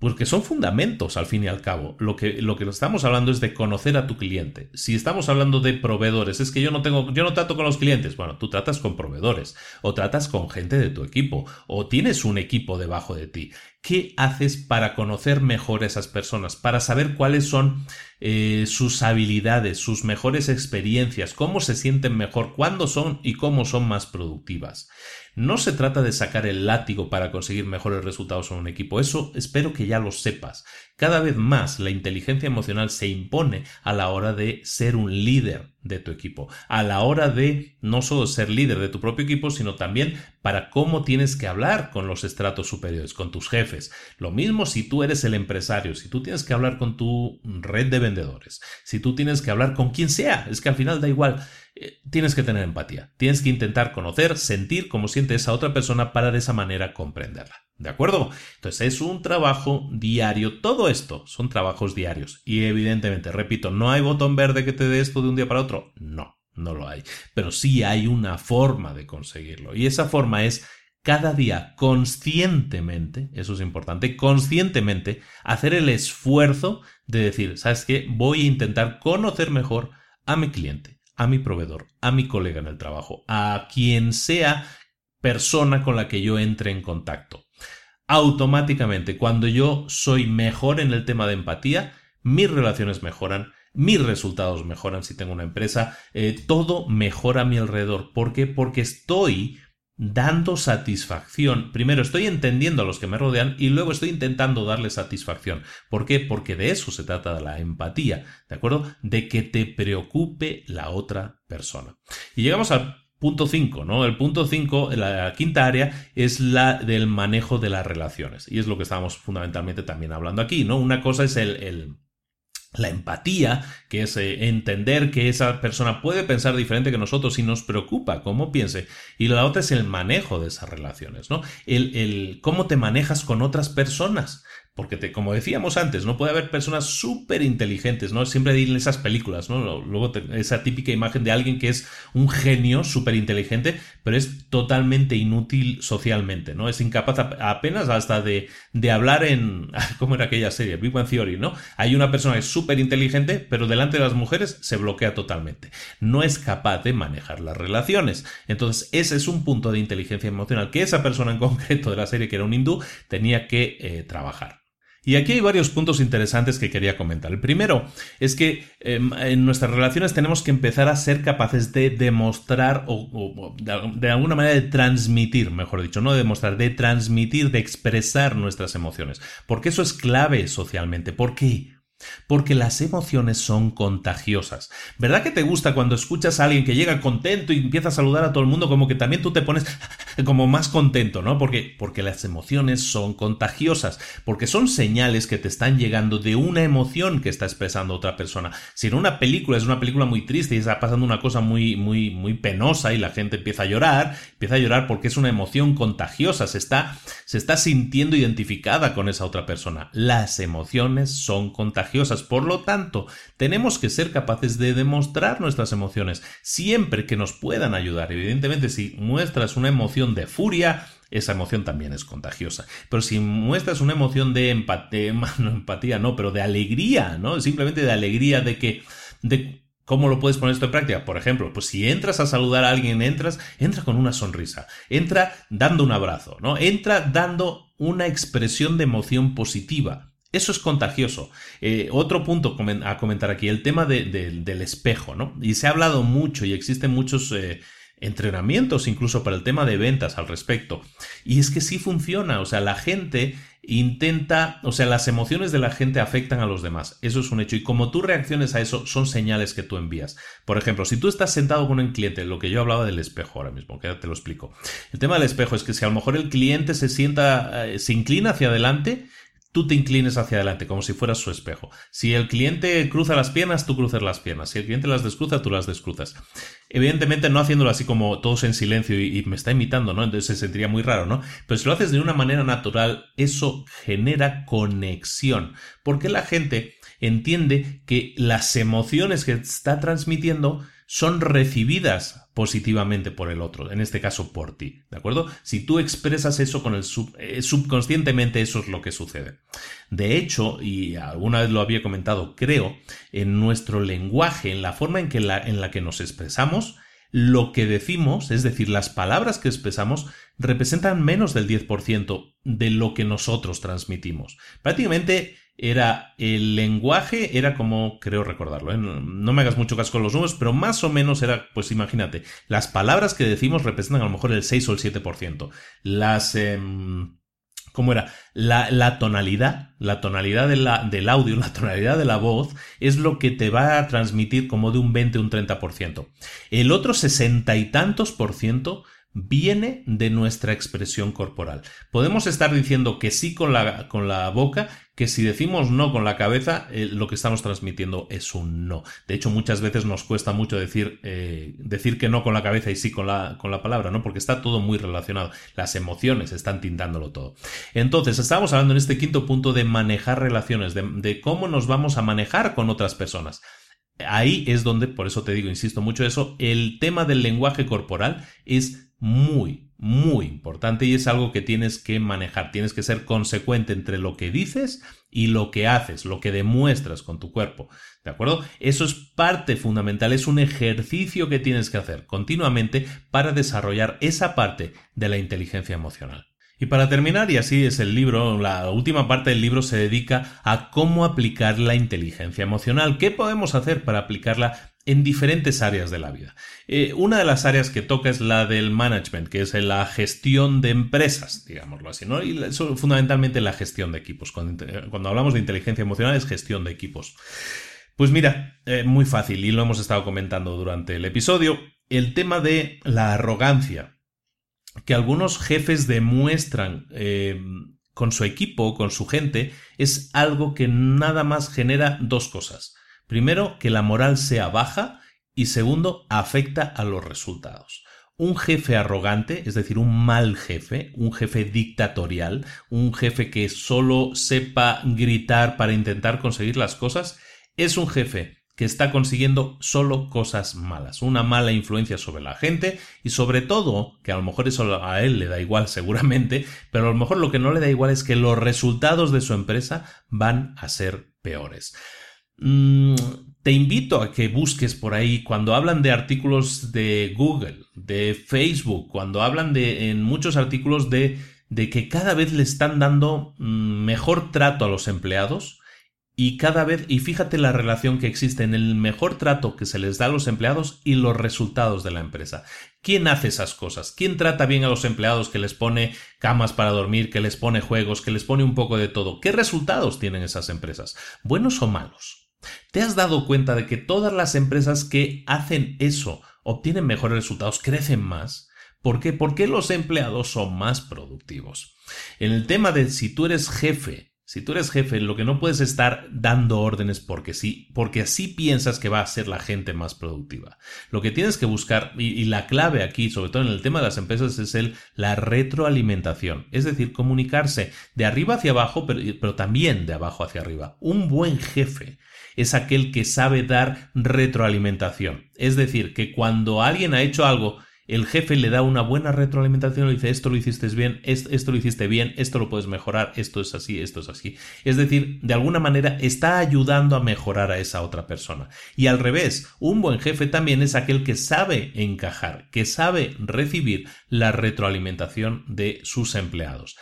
porque son fundamentos al fin y al cabo. Lo que, lo que estamos hablando es de conocer a tu cliente. Si estamos hablando de proveedores, es que yo no tengo, yo no trato con los clientes. Bueno, tú tratas con proveedores, o tratas con gente de tu equipo, o tienes un equipo debajo de ti. ¿Qué haces para conocer mejor a esas personas? Para saber cuáles son eh, sus habilidades, sus mejores experiencias, cómo se sienten mejor, cuándo son y cómo son más productivas. No se trata de sacar el látigo para conseguir mejores resultados en un equipo, eso espero que ya lo sepas. Cada vez más la inteligencia emocional se impone a la hora de ser un líder de tu equipo, a la hora de no solo ser líder de tu propio equipo, sino también para cómo tienes que hablar con los estratos superiores, con tus jefes. Lo mismo si tú eres el empresario, si tú tienes que hablar con tu red de vendedores, si tú tienes que hablar con quien sea, es que al final da igual. Eh, tienes que tener empatía, tienes que intentar conocer, sentir cómo siente esa otra persona para de esa manera comprenderla. ¿De acuerdo? Entonces es un trabajo diario. Todo esto son trabajos diarios. Y evidentemente, repito, no hay botón verde que te dé esto de un día para otro. No, no lo hay. Pero sí hay una forma de conseguirlo. Y esa forma es cada día conscientemente, eso es importante, conscientemente hacer el esfuerzo de decir, ¿sabes qué? Voy a intentar conocer mejor a mi cliente a mi proveedor, a mi colega en el trabajo, a quien sea persona con la que yo entre en contacto. Automáticamente, cuando yo soy mejor en el tema de empatía, mis relaciones mejoran, mis resultados mejoran si tengo una empresa, eh, todo mejora a mi alrededor. ¿Por qué? Porque estoy dando satisfacción. Primero estoy entendiendo a los que me rodean y luego estoy intentando darles satisfacción. ¿Por qué? Porque de eso se trata de la empatía, ¿de acuerdo? De que te preocupe la otra persona. Y llegamos al punto 5, ¿no? El punto 5, la quinta área, es la del manejo de las relaciones. Y es lo que estábamos fundamentalmente también hablando aquí, ¿no? Una cosa es el, el la empatía, que es eh, entender que esa persona puede pensar diferente que nosotros y nos preocupa cómo piense. Y la otra es el manejo de esas relaciones, ¿no? El, el cómo te manejas con otras personas. Porque, como decíamos antes, no puede haber personas súper inteligentes, ¿no? Siempre hay en esas películas, ¿no? Luego esa típica imagen de alguien que es un genio súper inteligente, pero es totalmente inútil socialmente, ¿no? Es incapaz apenas hasta de, de hablar en... ¿Cómo era aquella serie? Big Bang Theory, ¿no? Hay una persona que es súper inteligente, pero delante de las mujeres se bloquea totalmente. No es capaz de manejar las relaciones. Entonces, ese es un punto de inteligencia emocional que esa persona en concreto de la serie, que era un hindú, tenía que eh, trabajar. Y aquí hay varios puntos interesantes que quería comentar. El primero es que em, en nuestras relaciones tenemos que empezar a ser capaces de demostrar o, de, alguna manera de transmitir, mejor dicho, no de demostrar, de transmitir, de expresar nuestras emociones. Porque eso es clave socialmente. ¿Por qué? Porque las emociones son contagiosas. ¿Verdad que te gusta cuando escuchas a alguien que llega contento y empieza a saludar a todo el mundo como que también tú te pones como más contento, ¿no? Porque, porque las emociones son contagiosas, porque son señales que te están llegando de una emoción que está expresando otra persona. Si en una película es una película muy triste y está pasando una cosa muy, muy, muy penosa y la gente empieza a llorar, empieza a llorar porque es una emoción contagiosa, se está, se está sintiendo identificada con esa otra persona. Las emociones son contagiosas por lo tanto, tenemos que ser capaces de demostrar nuestras emociones siempre que nos puedan ayudar. Evidentemente, si muestras una emoción de furia, esa emoción también es contagiosa. Pero si muestras una emoción de empatía, no empatía, no, pero de alegría, ¿no? Simplemente de alegría de que, de ¿Cómo lo puedes poner esto en práctica? Por ejemplo, pues si entras a saludar a alguien, entras, entra con una sonrisa, entra dando un abrazo, ¿no? Entra dando una expresión de emoción positiva. Eso es contagioso. Eh, otro punto a comentar aquí, el tema del espejo, ¿no? Y se ha hablado mucho y existen muchos eh, entrenamientos incluso para el tema de ventas al respecto. Y es que sí funciona, o sea, la gente intenta, o sea, las emociones de la gente afectan a los demás. Eso es un hecho. Y como tú reacciones a eso, son señales que tú envías. Por ejemplo, si tú estás sentado con un cliente, lo que yo hablaba del espejo ahora mismo, que ya te lo explico. El tema del espejo es que si a lo mejor el cliente se sienta, eh, se inclina hacia adelante, tú te inclines hacia adelante, como si fueras su espejo. Si el cliente cruza las piernas, tú cruces las piernas. Si el cliente las descruza, tú las descruzas. Evidentemente no haciéndolo así como todos en silencio y, me está imitando, ¿no? Entonces se sentiría muy raro, ¿no? Pero si lo haces de una manera natural, eso genera conexión. Porque la gente entiende que las emociones que está transmitiendo son recibidas positivamente por el otro, en este caso por ti, ¿de acuerdo? Si tú expresas eso con el eh, subconscientemente, eso es lo que sucede. De hecho, y alguna vez lo había comentado, creo, en nuestro lenguaje, en la forma en, que en la que nos expresamos, lo que decimos, es decir, las palabras que expresamos, representan menos del 10% de lo que nosotros transmitimos. Prácticamente era el lenguaje, era como, creo recordarlo, ¿eh? no, me hagas mucho caso con los números, pero más o menos era, pues imagínate, las palabras que decimos representan a lo mejor el 6 o el 7%. Las... Em, ¿Cómo era? La, tonalidad, la tonalidad del audio, la tonalidad de la voz es lo que te va a transmitir como de un 20 o un 30%. El otro sesenta y tantos por ciento viene de nuestra expresión corporal. Podemos estar diciendo que sí con la, con la boca, que si decimos no con la cabeza, eh, lo que estamos transmitiendo es un no. De hecho, muchas veces nos cuesta mucho decir, eh, decir que no con la cabeza y sí con la, con la palabra, ¿no? Porque está todo muy relacionado. Las emociones están tintándolo todo. Entonces, estamos hablando en este quinto punto de manejar relaciones, de cómo nos vamos a manejar con otras personas ahí es donde, por eso te digo, insisto mucho eso, el tema del lenguaje corporal es muy, muy importante y es algo que tienes que manejar. Tienes que ser consecuente entre lo que dices y lo que haces, lo que demuestras con tu cuerpo. ¿De acuerdo? Eso es parte fundamental, es un ejercicio que tienes que hacer continuamente para desarrollar esa parte de la inteligencia emocional. Y para terminar, y así es el libro, la última parte del libro se dedica a cómo aplicar la inteligencia emocional. ¿Qué podemos hacer para aplicarla en diferentes áreas de la vida. Eh, una de las áreas que toca es la del management, que es la gestión de empresas, digámoslo así, ¿no? Y eso, fundamentalmente la gestión de equipos. Cuando, hablamos de inteligencia emocional es gestión de equipos. Pues mira, eh, muy fácil, y lo hemos estado comentando durante el episodio, el tema de la arrogancia que algunos jefes demuestran eh, con su equipo, con su gente, es algo que nada más genera dos cosas Primero, que la moral sea baja y segundo, afecta a los resultados. un jefe arrogante, es decir, un mal jefe, un jefe dictatorial, un jefe que solo sepa gritar para intentar conseguir las cosas, es un jefe que está consiguiendo solo cosas malas, una mala influencia sobre la gente y sobre todo, que a lo mejor eso a él le da igual seguramente, pero a lo mejor lo que no le da igual es que los resultados de su empresa van a ser peores. Mm, te invito a que busques por ahí cuando hablan de artículos de Google, de Facebook, cuando hablan de en muchos artículos de, de que cada vez le están dando mm, mejor trato a los empleados, y cada vez, y fíjate la relación que existe en el mejor trato que se les da a los empleados y los resultados de la empresa. ¿Quién hace esas cosas? ¿Quién trata bien a los empleados que les pone camas para dormir, que les pone juegos, que les pone un poco de todo? ¿Qué resultados tienen esas empresas? ¿Buenos o malos? ¿Te has dado cuenta de que todas las empresas que hacen eso obtienen mejores resultados, crecen más? ¿Por qué? Porque los empleados son más productivos. En el tema de si tú eres jefe si tú eres jefe, lo que no puedes estar dando órdenes porque sí, porque así piensas que va a ser la gente más productiva. Lo que tienes que buscar, y, la clave aquí, sobre todo en el tema de las empresas, es el, la retroalimentación. Es decir, comunicarse de arriba hacia abajo, pero, pero también de abajo hacia arriba. Un buen jefe es aquel que sabe dar retroalimentación. Es decir, que cuando alguien ha hecho algo, el jefe le da una buena retroalimentación y dice esto lo hiciste bien, esto, lo hiciste bien, esto lo puedes mejorar, esto es así, esto es así. Es decir, de alguna manera está ayudando a mejorar a esa otra persona. Y al revés, un buen jefe también es aquel que sabe encajar, que sabe recibir la retroalimentación de sus empleados.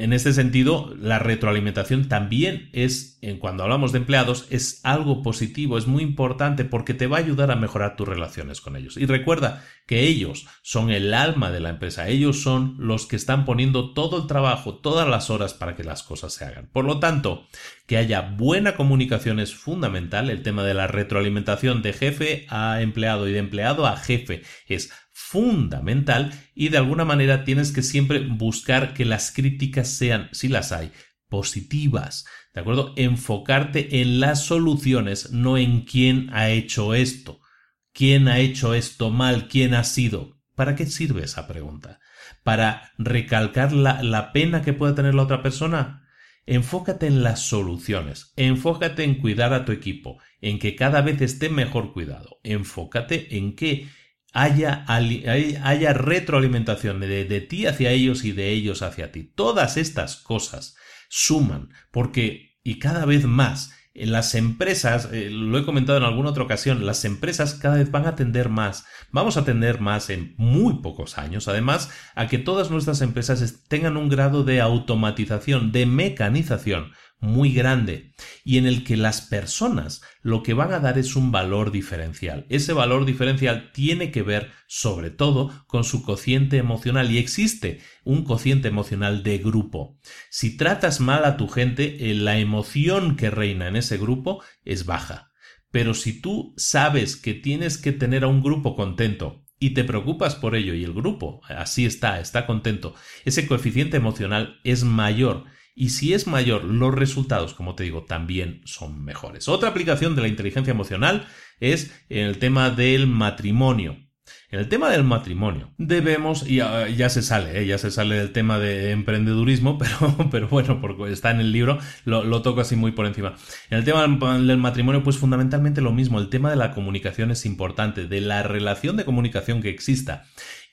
En este sentido, la retroalimentación también es, en cuando hablamos de empleados, es algo positivo, es muy importante porque te va a ayudar a mejorar tus relaciones con ellos. Y recuerda que ellos son el alma de la empresa, ellos son los que están poniendo todo el trabajo, todas las horas para que las cosas se hagan. Por lo tanto, que haya buena comunicación es fundamental. El tema de la retroalimentación de jefe a empleado y de empleado a jefe es fundamental y de alguna manera tienes que siempre buscar que las críticas sean, si las hay, positivas, ¿de acuerdo? Enfocarte en las soluciones, no en quién ha hecho esto, quién ha hecho esto mal, quién ha sido. ¿Para qué sirve esa pregunta? ¿Para recalcar la, la pena que puede tener la otra persona? Enfócate en las soluciones, enfócate en cuidar a tu equipo, en que cada vez esté mejor cuidado, enfócate en que haya, haya retroalimentación de, de ti hacia ellos y de ellos hacia ti. Todas estas cosas suman, porque, y cada vez más, en las empresas, eh, lo he comentado en alguna otra ocasión, las empresas cada vez van a atender más, vamos a atender más en muy pocos años, además a que todas nuestras empresas tengan un grado de automatización, de mecanización, muy grande y en el que las personas lo que van a dar es un valor diferencial. Ese valor diferencial tiene que ver sobre todo con su cociente emocional y existe un cociente emocional de grupo. Si tratas mal a tu gente, eh, la emoción que reina en ese grupo es baja. Pero si tú sabes que tienes que tener a un grupo contento y te preocupas por ello y el grupo así está, está contento, ese coeficiente emocional es mayor y si es mayor, los resultados, como te digo, también son mejores. Otra aplicación de la inteligencia emocional es en el tema del matrimonio. En el tema del matrimonio debemos, y ya, se sale, ¿eh? ya se sale del tema de emprendedurismo, pero, pero bueno, porque está en el libro, lo, lo, toco así muy por encima. En el tema del matrimonio, pues fundamentalmente lo mismo, el tema de la comunicación es importante, de la relación de comunicación que exista,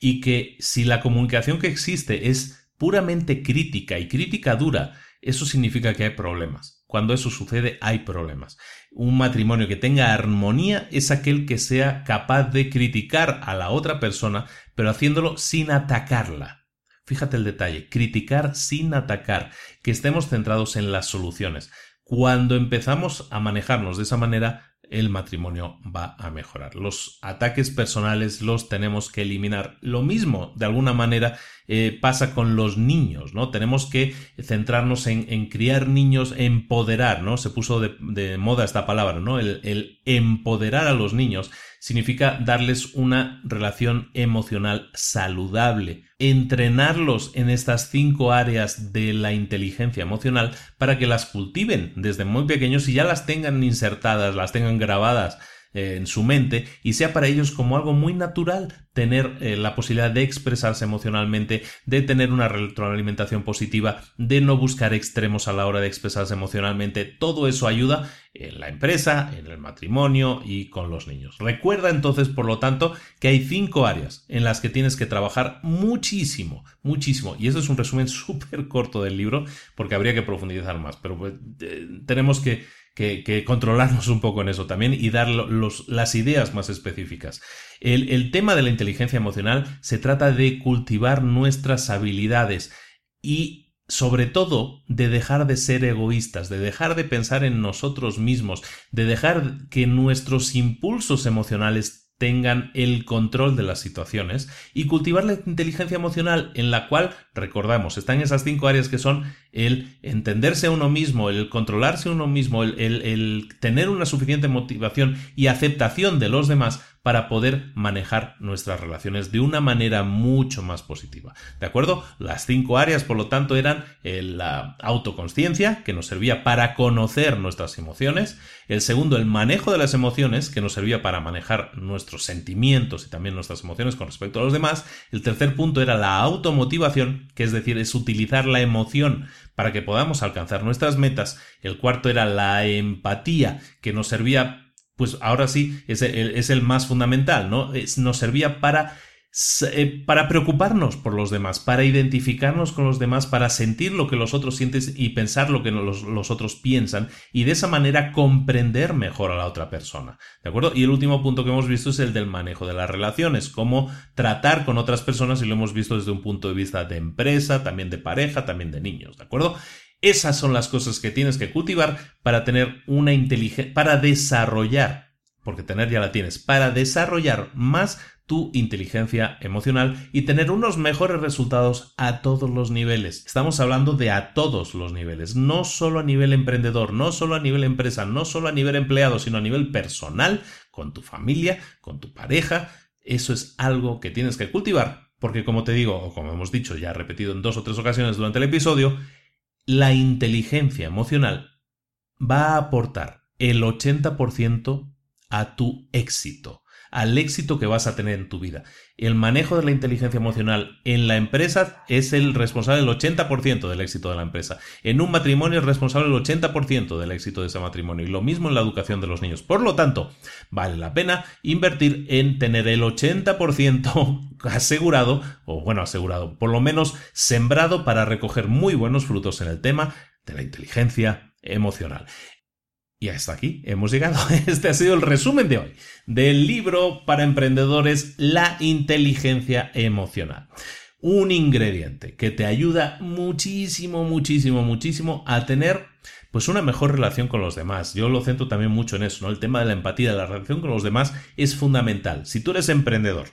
y que si la comunicación que existe es puramente crítica y crítica dura, eso significa que hay problemas. Cuando eso sucede, hay problemas. Un matrimonio que tenga armonía es aquel que sea capaz de criticar a la otra persona, pero haciéndolo sin atacarla. Fíjate el detalle, criticar sin atacar, que estemos centrados en las soluciones. Cuando empezamos a manejarnos de esa manera, el matrimonio va a mejorar. Los ataques personales los tenemos que eliminar. Lo mismo, de alguna manera, eh, pasa con los niños, ¿no? Tenemos que centrarnos en, criar niños, empoderar, ¿no? Se puso de, moda esta palabra, ¿no? el empoderar a los niños significa darles una relación emocional saludable, entrenarlos en estas cinco áreas de la inteligencia emocional para que las cultiven desde muy pequeños y ya las tengan insertadas, las tengan grabadas en su mente y sea para ellos como algo muy natural tener eh, la posibilidad de expresarse emocionalmente, de tener una retroalimentación positiva, de no buscar extremos a la hora de expresarse emocionalmente. Todo eso ayuda en la empresa, en el matrimonio y con los niños. Recuerda entonces, por lo tanto, que hay cinco áreas en las que tienes que trabajar muchísimo, muchísimo. Y eso es un resumen súper corto del libro porque habría que profundizar más, pero pues, eh, tenemos que que, controlarnos un poco en eso también y dar las ideas más específicas. El, el tema de la inteligencia emocional se trata de cultivar nuestras habilidades y sobre todo de dejar de ser egoístas, de dejar de pensar en nosotros mismos, de dejar que nuestros impulsos emocionales tengan el control de las situaciones y cultivar la inteligencia emocional en la cual, recordamos, están esas cinco áreas que son el entenderse a uno mismo, el controlarse a uno mismo, el, el tener una suficiente motivación y aceptación de los demás para poder manejar nuestras relaciones de una manera mucho más positiva. ¿De acuerdo? Las cinco áreas, por lo tanto, eran eh, la autoconsciencia, que nos servía para conocer nuestras emociones. El segundo, el manejo de las emociones, que nos servía para manejar nuestros sentimientos y también nuestras emociones con respecto a los demás. El tercer punto era la automotivación, que es decir, es utilizar la emoción para que podamos alcanzar nuestras metas. El cuarto era la empatía, que nos servía pues ahora sí es el, más fundamental, ¿no? nos servía para, eh, para preocuparnos por los demás, para identificarnos con los demás, para sentir lo que los otros sienten y pensar lo que los, los, otros piensan y de esa manera comprender mejor a la otra persona, ¿de acuerdo? Y el último punto que hemos visto es el del manejo de las relaciones, cómo tratar con otras personas y lo hemos visto desde un punto de vista de empresa, también de pareja, también de niños, ¿de acuerdo? Esas son las cosas que tienes que cultivar para tener una inteligencia, para desarrollar, porque tener ya la tienes, para desarrollar más tu inteligencia emocional y tener unos mejores resultados a todos los niveles. Estamos hablando de a todos los niveles, no solo a nivel emprendedor, no solo a nivel empresa, no solo a nivel empleado, sino a nivel personal, con tu familia, con tu pareja. Eso es algo que tienes que cultivar, porque como te digo, o como hemos dicho ya repetido en dos o tres ocasiones durante el episodio, la inteligencia emocional va a aportar el 80% a tu éxito al éxito que vas a tener en tu vida. El manejo de la inteligencia emocional en la empresa es el responsable del 80% del éxito de la empresa. En un matrimonio es responsable del 80% del éxito de ese matrimonio. Y lo mismo en la educación de los niños. Por lo tanto, vale la pena invertir en tener el 80% asegurado, o bueno, asegurado, por lo menos sembrado para recoger muy buenos frutos en el tema de la inteligencia emocional. Y hasta aquí hemos llegado. Este ha sido el resumen de hoy del libro para emprendedores La inteligencia emocional. Un ingrediente que te ayuda muchísimo, muchísimo, muchísimo a tener pues una mejor relación con los demás. Yo lo centro también mucho en eso, ¿no? El tema de la empatía, la relación con los demás es fundamental. Si tú eres emprendedor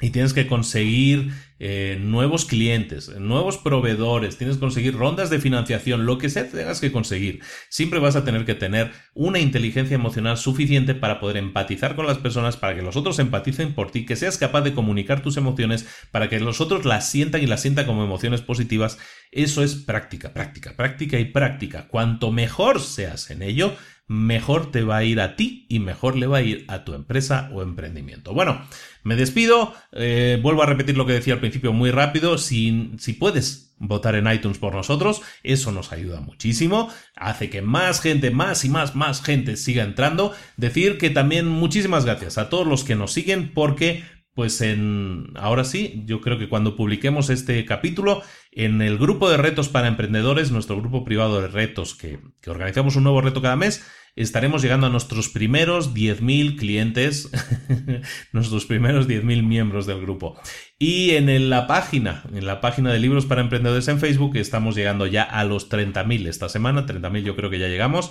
y tienes que conseguir eh, nuevos clientes, nuevos proveedores, tienes que conseguir rondas de financiación, lo que sea tengas que conseguir. Siempre vas a tener que tener una inteligencia emocional suficiente para poder empatizar con las personas, para que los otros empaticen por ti, que seas capaz de comunicar tus emociones, para que los otros las sientan y las sientan como emociones positivas. Eso es práctica, práctica, práctica y práctica. Cuanto mejor seas en ello, mejor te va a ir a ti y mejor le va a ir a tu empresa o emprendimiento. Bueno, me despido, eh, vuelvo a repetir lo que decía al principio muy rápido, si, puedes votar en iTunes por nosotros, eso nos ayuda muchísimo, hace que más gente, más y más, más gente siga entrando. Decir que también muchísimas gracias a todos los que nos siguen porque pues en ahora sí, yo creo que cuando publiquemos este capítulo, en el grupo de retos para emprendedores, nuestro grupo privado de retos, que organizamos un nuevo reto cada mes, estaremos llegando a nuestros primeros 10.000 clientes, nuestros primeros 10.000 miembros del grupo. Y en la página, en la página de libros para emprendedores en Facebook, estamos llegando ya a los 30.000 esta semana, 30.000 yo creo que ya llegamos.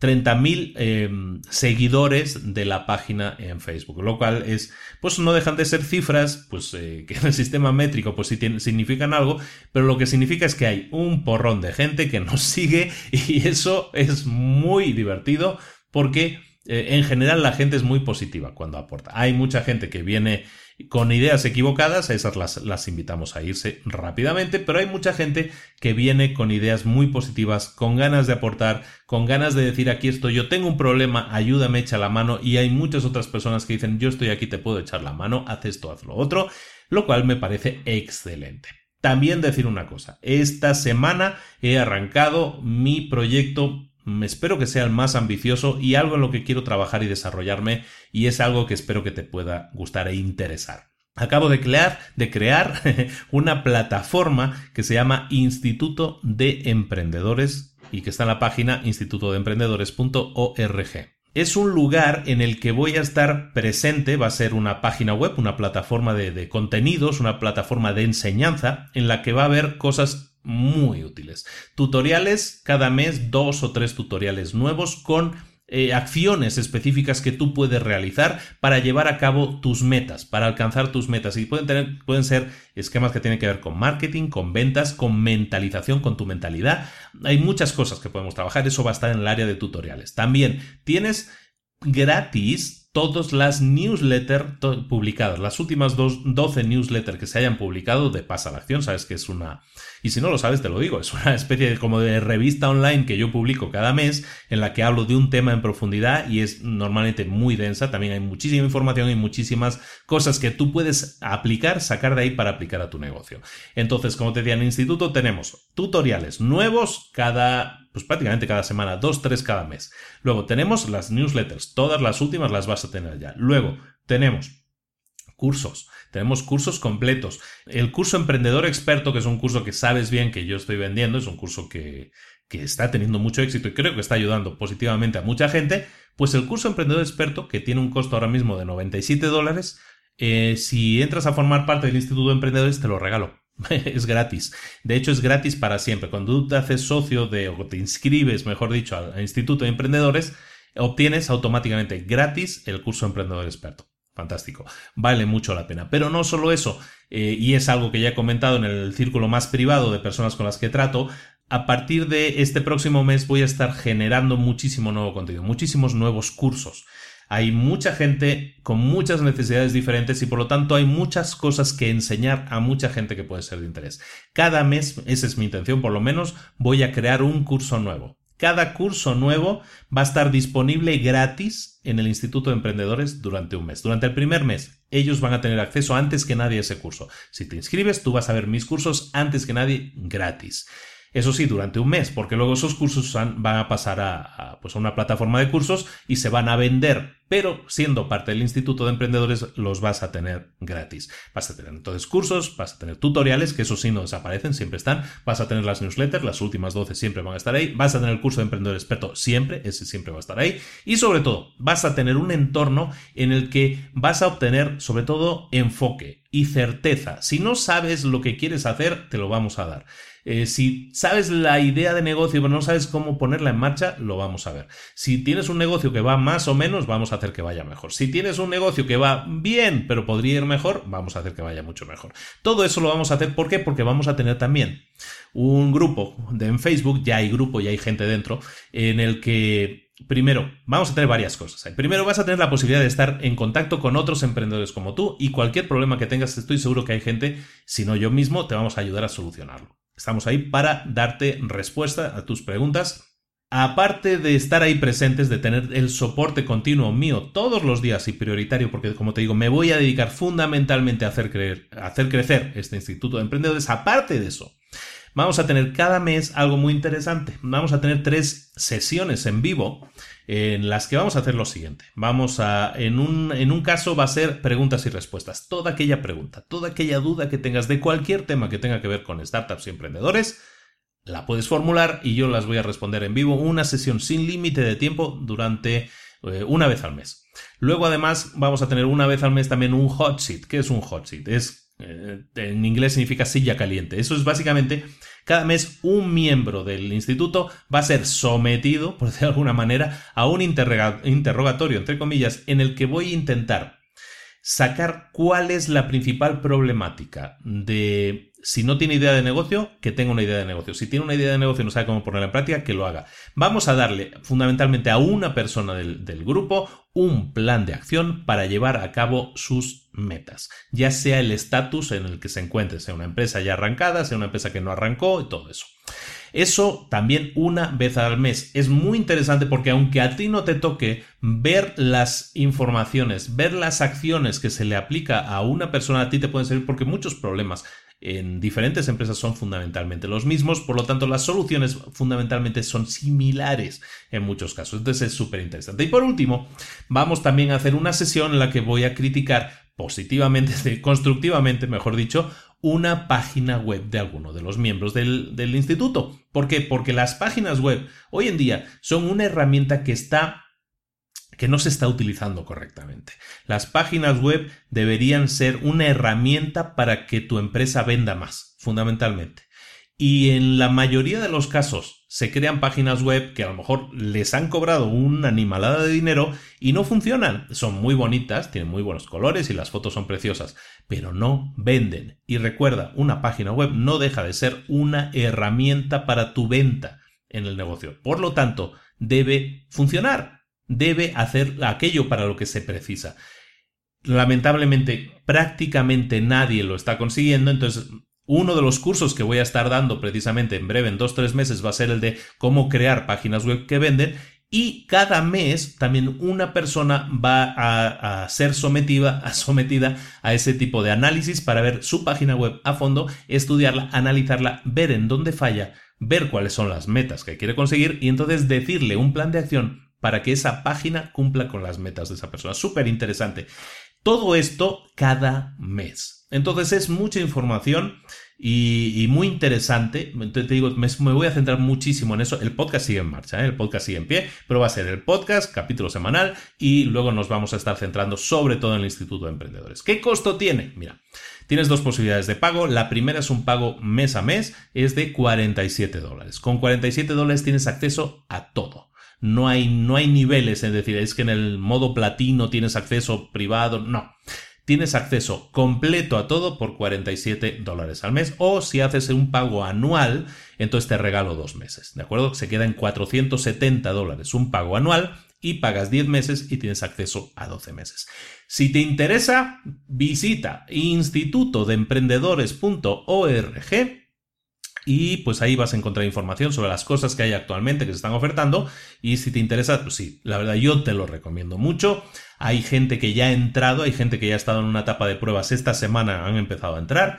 30.000 eh, seguidores de la página en Facebook, lo cual es, pues no dejan de ser cifras, pues eh, que en el sistema métrico pues sí significan algo, pero lo que significa es que hay un porrón de gente que nos sigue y eso es muy divertido porque eh, en general la gente es muy positiva cuando aporta. Hay mucha gente que viene con ideas equivocadas, a esas las, invitamos a irse rápidamente, pero hay mucha gente que viene con ideas muy positivas, con ganas de aportar, con ganas de decir aquí estoy, yo tengo un problema, ayúdame, echa la mano, y hay muchas otras personas que dicen yo estoy aquí, te puedo echar la mano, haz esto, haz lo otro, lo cual me parece excelente. También decir una cosa, esta semana he arrancado mi proyecto espero que sea el más ambicioso y algo en lo que quiero trabajar y desarrollarme y es algo que espero que te pueda gustar e interesar. Acabo de crear, de crear una plataforma que se llama Instituto de Emprendedores y que está en la página institutodeemprendedores.org. Es un lugar en el que voy a estar presente, va a ser una página web, una plataforma de, de contenidos, una plataforma de enseñanza en la que va a haber cosas muy útiles. Tutoriales, cada mes dos o tres tutoriales nuevos con eh, acciones específicas que tú puedes realizar para llevar a cabo tus metas, para alcanzar tus metas. Y pueden, tener, pueden ser esquemas que tienen que ver con marketing, con ventas, con mentalización, con tu mentalidad. Hay muchas cosas que podemos trabajar. Eso va a estar en el área de tutoriales. También tienes gratis todas las newsletters publicadas, las últimas dos, 12 newsletters que se hayan publicado de Pasa la Acción, sabes que es una, y si no lo sabes te lo digo, es una especie de, como de revista online que yo publico cada mes en la que hablo de un tema en profundidad y es normalmente muy densa, también hay muchísima información y muchísimas cosas que tú puedes aplicar, sacar de ahí para aplicar a tu negocio. Entonces, como te decía, en el instituto tenemos tutoriales nuevos cada pues prácticamente cada semana, dos, tres cada mes. Luego tenemos las newsletters, todas las últimas las vas a tener ya. Luego tenemos cursos, tenemos cursos completos. El curso Emprendedor Experto, que es un curso que sabes bien que yo estoy vendiendo, es un curso que, que está teniendo mucho éxito y creo que está ayudando positivamente a mucha gente, pues el curso Emprendedor Experto, que tiene un costo ahora mismo de 97 dólares, eh, si entras a formar parte del Instituto de Emprendedores, te lo regalo. es gratis. De hecho, es gratis para siempre. Cuando tú te haces socio de, o te inscribes, mejor dicho, al Instituto de Emprendedores, obtienes automáticamente gratis el curso Emprendedor Experto. Fantástico. Vale mucho la pena. Pero no solo eso, eh, y es algo que ya he comentado en el círculo más privado de personas con las que trato, a partir de este próximo mes voy a estar generando muchísimo nuevo contenido, muchísimos nuevos cursos. Hay mucha gente con muchas necesidades diferentes y por lo tanto hay muchas cosas que enseñar a mucha gente que puede ser de interés. Cada mes, esa es mi intención, por lo menos voy a crear un curso nuevo. Cada curso nuevo va a estar disponible gratis en el Instituto de Emprendedores durante un mes. Durante el primer mes, ellos van a tener acceso antes que nadie a ese curso. Si te inscribes, tú vas a ver mis cursos antes que nadie gratis. Eso sí, durante un mes, porque luego esos cursos van a pasar a, pues una plataforma de cursos y se van a vender, pero siendo parte del Instituto de Emprendedores los vas a tener gratis. Vas a tener entonces cursos, vas a tener tutoriales, que eso sí no desaparecen, siempre están, vas a tener las newsletters, las últimas 12 siempre van a estar ahí, vas a tener el curso de Emprendedor Experto siempre, ese siempre va a estar ahí, y sobre todo vas a tener un entorno en el que vas a obtener sobre todo enfoque y certeza. Si no sabes lo que quieres hacer, te lo vamos a dar. Eh, si sabes la idea de negocio pero no sabes cómo ponerla en marcha, lo vamos a ver. Si tienes un negocio que va más o menos, vamos a hacer que vaya mejor. Si tienes un negocio que va bien pero podría ir mejor, vamos a hacer que vaya mucho mejor. Todo eso lo vamos a hacer, ¿por qué? Porque vamos a tener también un grupo en Facebook, ya hay grupo, ya hay gente dentro, en el que Primero, vamos a tener varias cosas. Primero, vas a tener la posibilidad de estar en contacto con otros emprendedores como tú y cualquier problema que tengas, estoy seguro que hay gente, si no yo mismo, te vamos a ayudar a solucionarlo. Estamos ahí para darte respuesta a tus preguntas. Aparte de estar ahí presentes, de tener el soporte continuo mío todos los días y prioritario, porque como te digo, me voy a dedicar fundamentalmente a hacer, a hacer crecer este Instituto de Emprendedores. Aparte de eso, vamos a tener cada mes algo muy interesante. Vamos a tener tres sesiones en vivo en las que vamos a hacer lo siguiente. Vamos a, en un, en un caso va a ser preguntas y respuestas. Toda aquella pregunta, toda aquella duda que tengas de cualquier tema que tenga que ver con startups y emprendedores, la puedes formular y yo las voy a responder en vivo. Una sesión sin límite de tiempo durante eh, una vez al mes. Luego además vamos a tener una vez al mes también un hot seat. ¿Qué es un hot seat? Es eh, en inglés significa silla caliente. Eso es básicamente, cada mes un miembro del instituto va a ser sometido, por decirlo de alguna manera, a un interrogatorio, entre comillas, en el que voy a intentar sacar cuál es la principal problemática de si no tiene idea de negocio, que tenga una idea de negocio. Si tiene una idea de negocio y no sabe cómo ponerla en práctica, que lo haga. Vamos a darle fundamentalmente a una persona del, del grupo un plan de acción para llevar a cabo sus metas, ya sea el estatus en el que se encuentre, sea una empresa ya arrancada, sea una empresa que no arrancó y todo eso. Eso también una vez al mes. Es muy interesante porque aunque a ti no te toque ver las informaciones, ver las acciones que se le aplica a una persona, a ti te pueden servir porque muchos problemas en diferentes empresas son fundamentalmente los mismos, por lo tanto las soluciones fundamentalmente son similares en muchos casos. Entonces es súper interesante. Y por último, vamos también a hacer una sesión en la que voy a criticar positivamente, constructivamente, mejor dicho, una página web de alguno de los miembros del, del instituto. ¿Por qué? Porque las páginas web hoy en día son una herramienta que está que no se está utilizando correctamente. Las páginas web deberían ser una herramienta para que tu empresa venda más, fundamentalmente. Y en la mayoría de los casos se crean páginas web que a lo mejor les han cobrado una animalada de dinero y no funcionan. Son muy bonitas, tienen muy buenos colores y las fotos son preciosas, pero no venden. Y recuerda, una página web no deja de ser una herramienta para tu venta en el negocio. Por lo tanto, debe funcionar, debe hacer aquello para lo que se precisa. Lamentablemente, prácticamente nadie lo está consiguiendo, entonces uno de los cursos que voy a estar dando precisamente en breve, en dos, tres meses, va a ser el de cómo crear páginas web que venden. Y cada mes también una persona va a, ser sometida, a sometida a ese tipo de análisis para ver su página web a fondo, estudiarla, analizarla, ver en dónde falla, ver cuáles son las metas que quiere conseguir y entonces decirle un plan de acción para que esa página cumpla con las metas de esa persona. Súper interesante. Todo esto cada mes. Entonces es mucha información y, muy interesante. te digo, me, voy a centrar muchísimo en eso. El podcast sigue en marcha, ¿eh? el podcast sigue en pie, pero va a ser el podcast, capítulo semanal, y luego nos vamos a estar centrando sobre todo en el Instituto de Emprendedores. ¿Qué costo tiene? Mira, tienes dos posibilidades de pago. La primera es un pago mes a mes, es de 47 dólares. Con 47 dólares tienes acceso a todo. No hay, no hay niveles, es decir, es que en el modo platino tienes acceso privado, no tienes acceso completo a todo por 47 dólares al mes o si haces un pago anual, entonces te regalo dos meses, ¿de acuerdo? Se queda en 470 dólares un pago anual y pagas 10 meses y tienes acceso a 12 meses. Si te interesa, visita institutodeemprendedores.org y pues ahí vas a encontrar información sobre las cosas que hay actualmente que se están ofertando y si te interesa, pues sí, la verdad yo te lo recomiendo mucho. Hay gente que ya ha entrado, hay gente que ya ha estado en una etapa de pruebas esta semana, han empezado a entrar.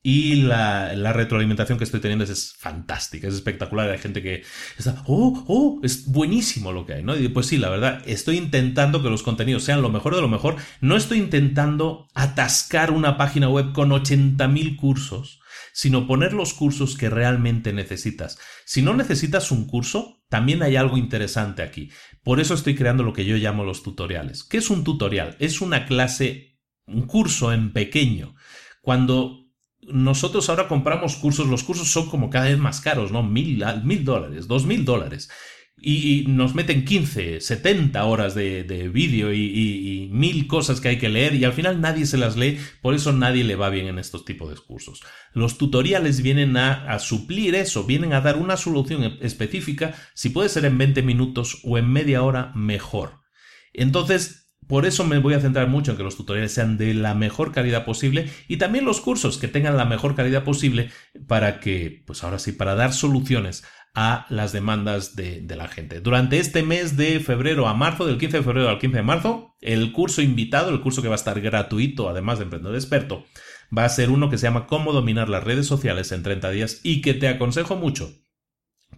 Y la, retroalimentación que estoy teniendo es, fantástica, es espectacular. Hay gente que está, oh, oh, es buenísimo lo que hay, ¿no? Y pues sí, la verdad, estoy intentando que los contenidos sean lo mejor de lo mejor. No estoy intentando atascar una página web con 80.000 cursos, sino poner los cursos que realmente necesitas. Si no necesitas un curso, también hay algo interesante aquí. Por eso estoy creando lo que yo llamo los tutoriales. ¿Qué es un tutorial? Es una clase, un curso en pequeño. Cuando nosotros ahora compramos cursos, los cursos son como cada vez más caros, ¿no? Mil, mil dólares, dos mil dólares y, nos meten 15, 70 horas de, vídeo y, mil cosas que hay que leer y al final nadie se las lee, por eso nadie le va bien en estos tipos de cursos. Los tutoriales vienen a, a suplir eso, vienen a dar una solución específica, si puede ser en 20 minutos o en media hora, mejor. Entonces, por eso me voy a centrar mucho en que los tutoriales sean de la mejor calidad posible y también los cursos que tengan la mejor calidad posible para que, pues ahora sí, para dar soluciones a las demandas de, la gente. Durante este mes de febrero a marzo, del 15 de febrero al 15 de marzo, el curso invitado, el curso que va a estar gratuito, además de Emprendedor Experto, va a ser uno que se llama Cómo dominar las redes sociales en 30 días y que te aconsejo mucho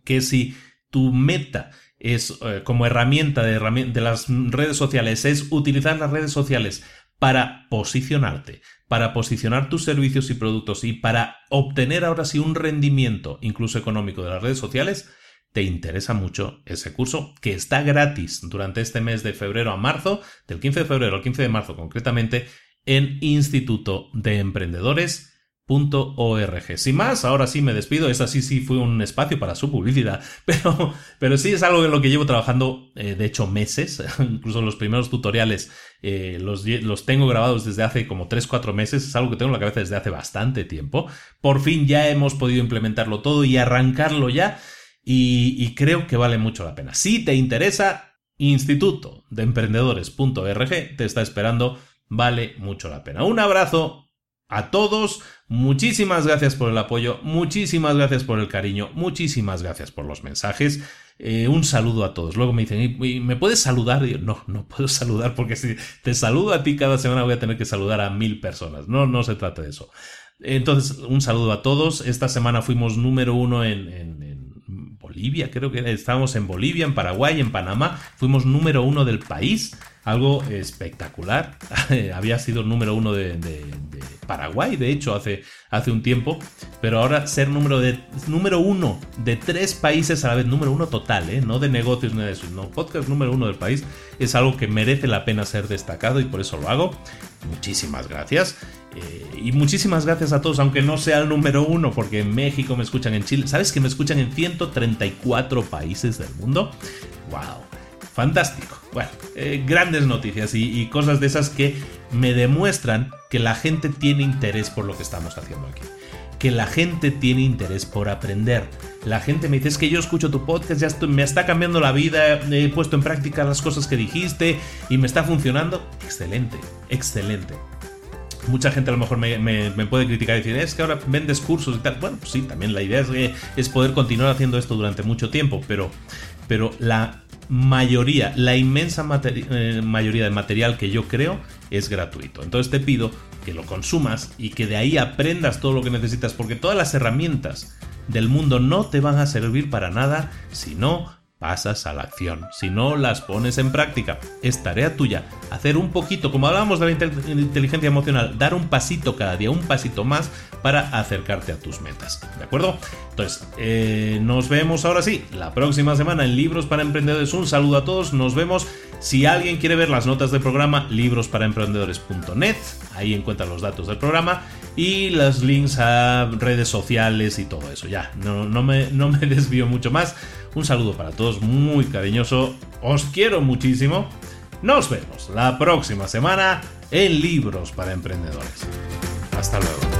que si tu meta es eh, como herramienta de, de las redes sociales es utilizar las redes sociales para posicionarte, para posicionar tus servicios y productos y para obtener ahora sí un rendimiento, incluso económico, de las redes sociales, te interesa mucho ese curso que está gratis durante este mes de febrero a marzo, del 15 de febrero al 15 de marzo concretamente, en Instituto de Emprendedores Sin más, ahora sí me despido. Esa sí, sí fue un espacio para su publicidad. Pero, pero sí es algo en lo que llevo trabajando, eh, de hecho, meses. Incluso los primeros tutoriales eh, los, los, tengo grabados desde hace como 3-4 meses. Es algo que tengo en la cabeza desde hace bastante tiempo. Por fin ya hemos podido implementarlo todo y arrancarlo ya. Y, y creo que vale mucho la pena. Si te interesa, Instituto de Emprendedores.org te está esperando. Vale mucho la pena. Un abrazo a todos. Muchísimas gracias por el apoyo, muchísimas gracias por el cariño, muchísimas gracias por los mensajes. Eh, un saludo a todos. Luego me dicen, ¿me puedes saludar? No, no puedo saludar porque si te saludo a ti cada semana voy a tener que saludar a mil personas. No, no se trata de eso. Entonces, un saludo a todos. Esta semana fuimos número uno en, en Bolivia, creo que estábamos en Bolivia, en Paraguay, en Panamá. Fuimos número uno del país algo espectacular. Había sido número uno de, Paraguay, de hecho, hace, hace un tiempo, pero ahora ser número, de, número uno de tres países a la vez, número uno total, ¿eh? no de negocios ni de eso, no, podcast número uno del país, es algo que merece la pena ser destacado y por eso lo hago. Muchísimas gracias. Eh, y muchísimas gracias a todos, aunque no sea el número uno, porque en México me escuchan en Chile. ¿Sabes que me escuchan en 134 países del mundo? ¡Wow! Fantástico. Bueno, eh, grandes noticias y, cosas de esas que me demuestran que la gente tiene interés por lo que estamos haciendo aquí. Que la gente tiene interés por aprender. La gente me dice, es que yo escucho tu podcast, ya me está cambiando la vida, he puesto en práctica las cosas que dijiste y me está funcionando. Excelente, excelente. Mucha gente a lo mejor me, puede criticar y decir, es que ahora vendes cursos y tal. Bueno, pues sí, también la idea es, es poder continuar haciendo esto durante mucho tiempo, pero, pero la mayoría, la inmensa eh, mayoría de material que yo creo es gratuito. Entonces te pido que lo consumas y que de ahí aprendas todo lo que necesitas, porque todas las herramientas del mundo no te van a servir para nada si no pasas a la acción. Si no las pones en práctica, es tarea tuya hacer un poquito, como hablábamos de la inteligencia emocional, dar un pasito cada día, un pasito más para acercarte a tus metas. ¿De acuerdo? Entonces, eh, nos vemos ahora sí, la próxima semana en Libros para Emprendedores. Un saludo a todos, nos vemos. Si alguien quiere ver las notas del programa, librosparaemprendedores.net, ahí encuentra los datos del programa y los links a redes sociales y todo eso. Ya, no, me, no me desvío mucho más. Un saludo para todos, muy cariñoso. Os quiero muchísimo. Nos vemos la próxima semana en Libros para Emprendedores. Hasta luego.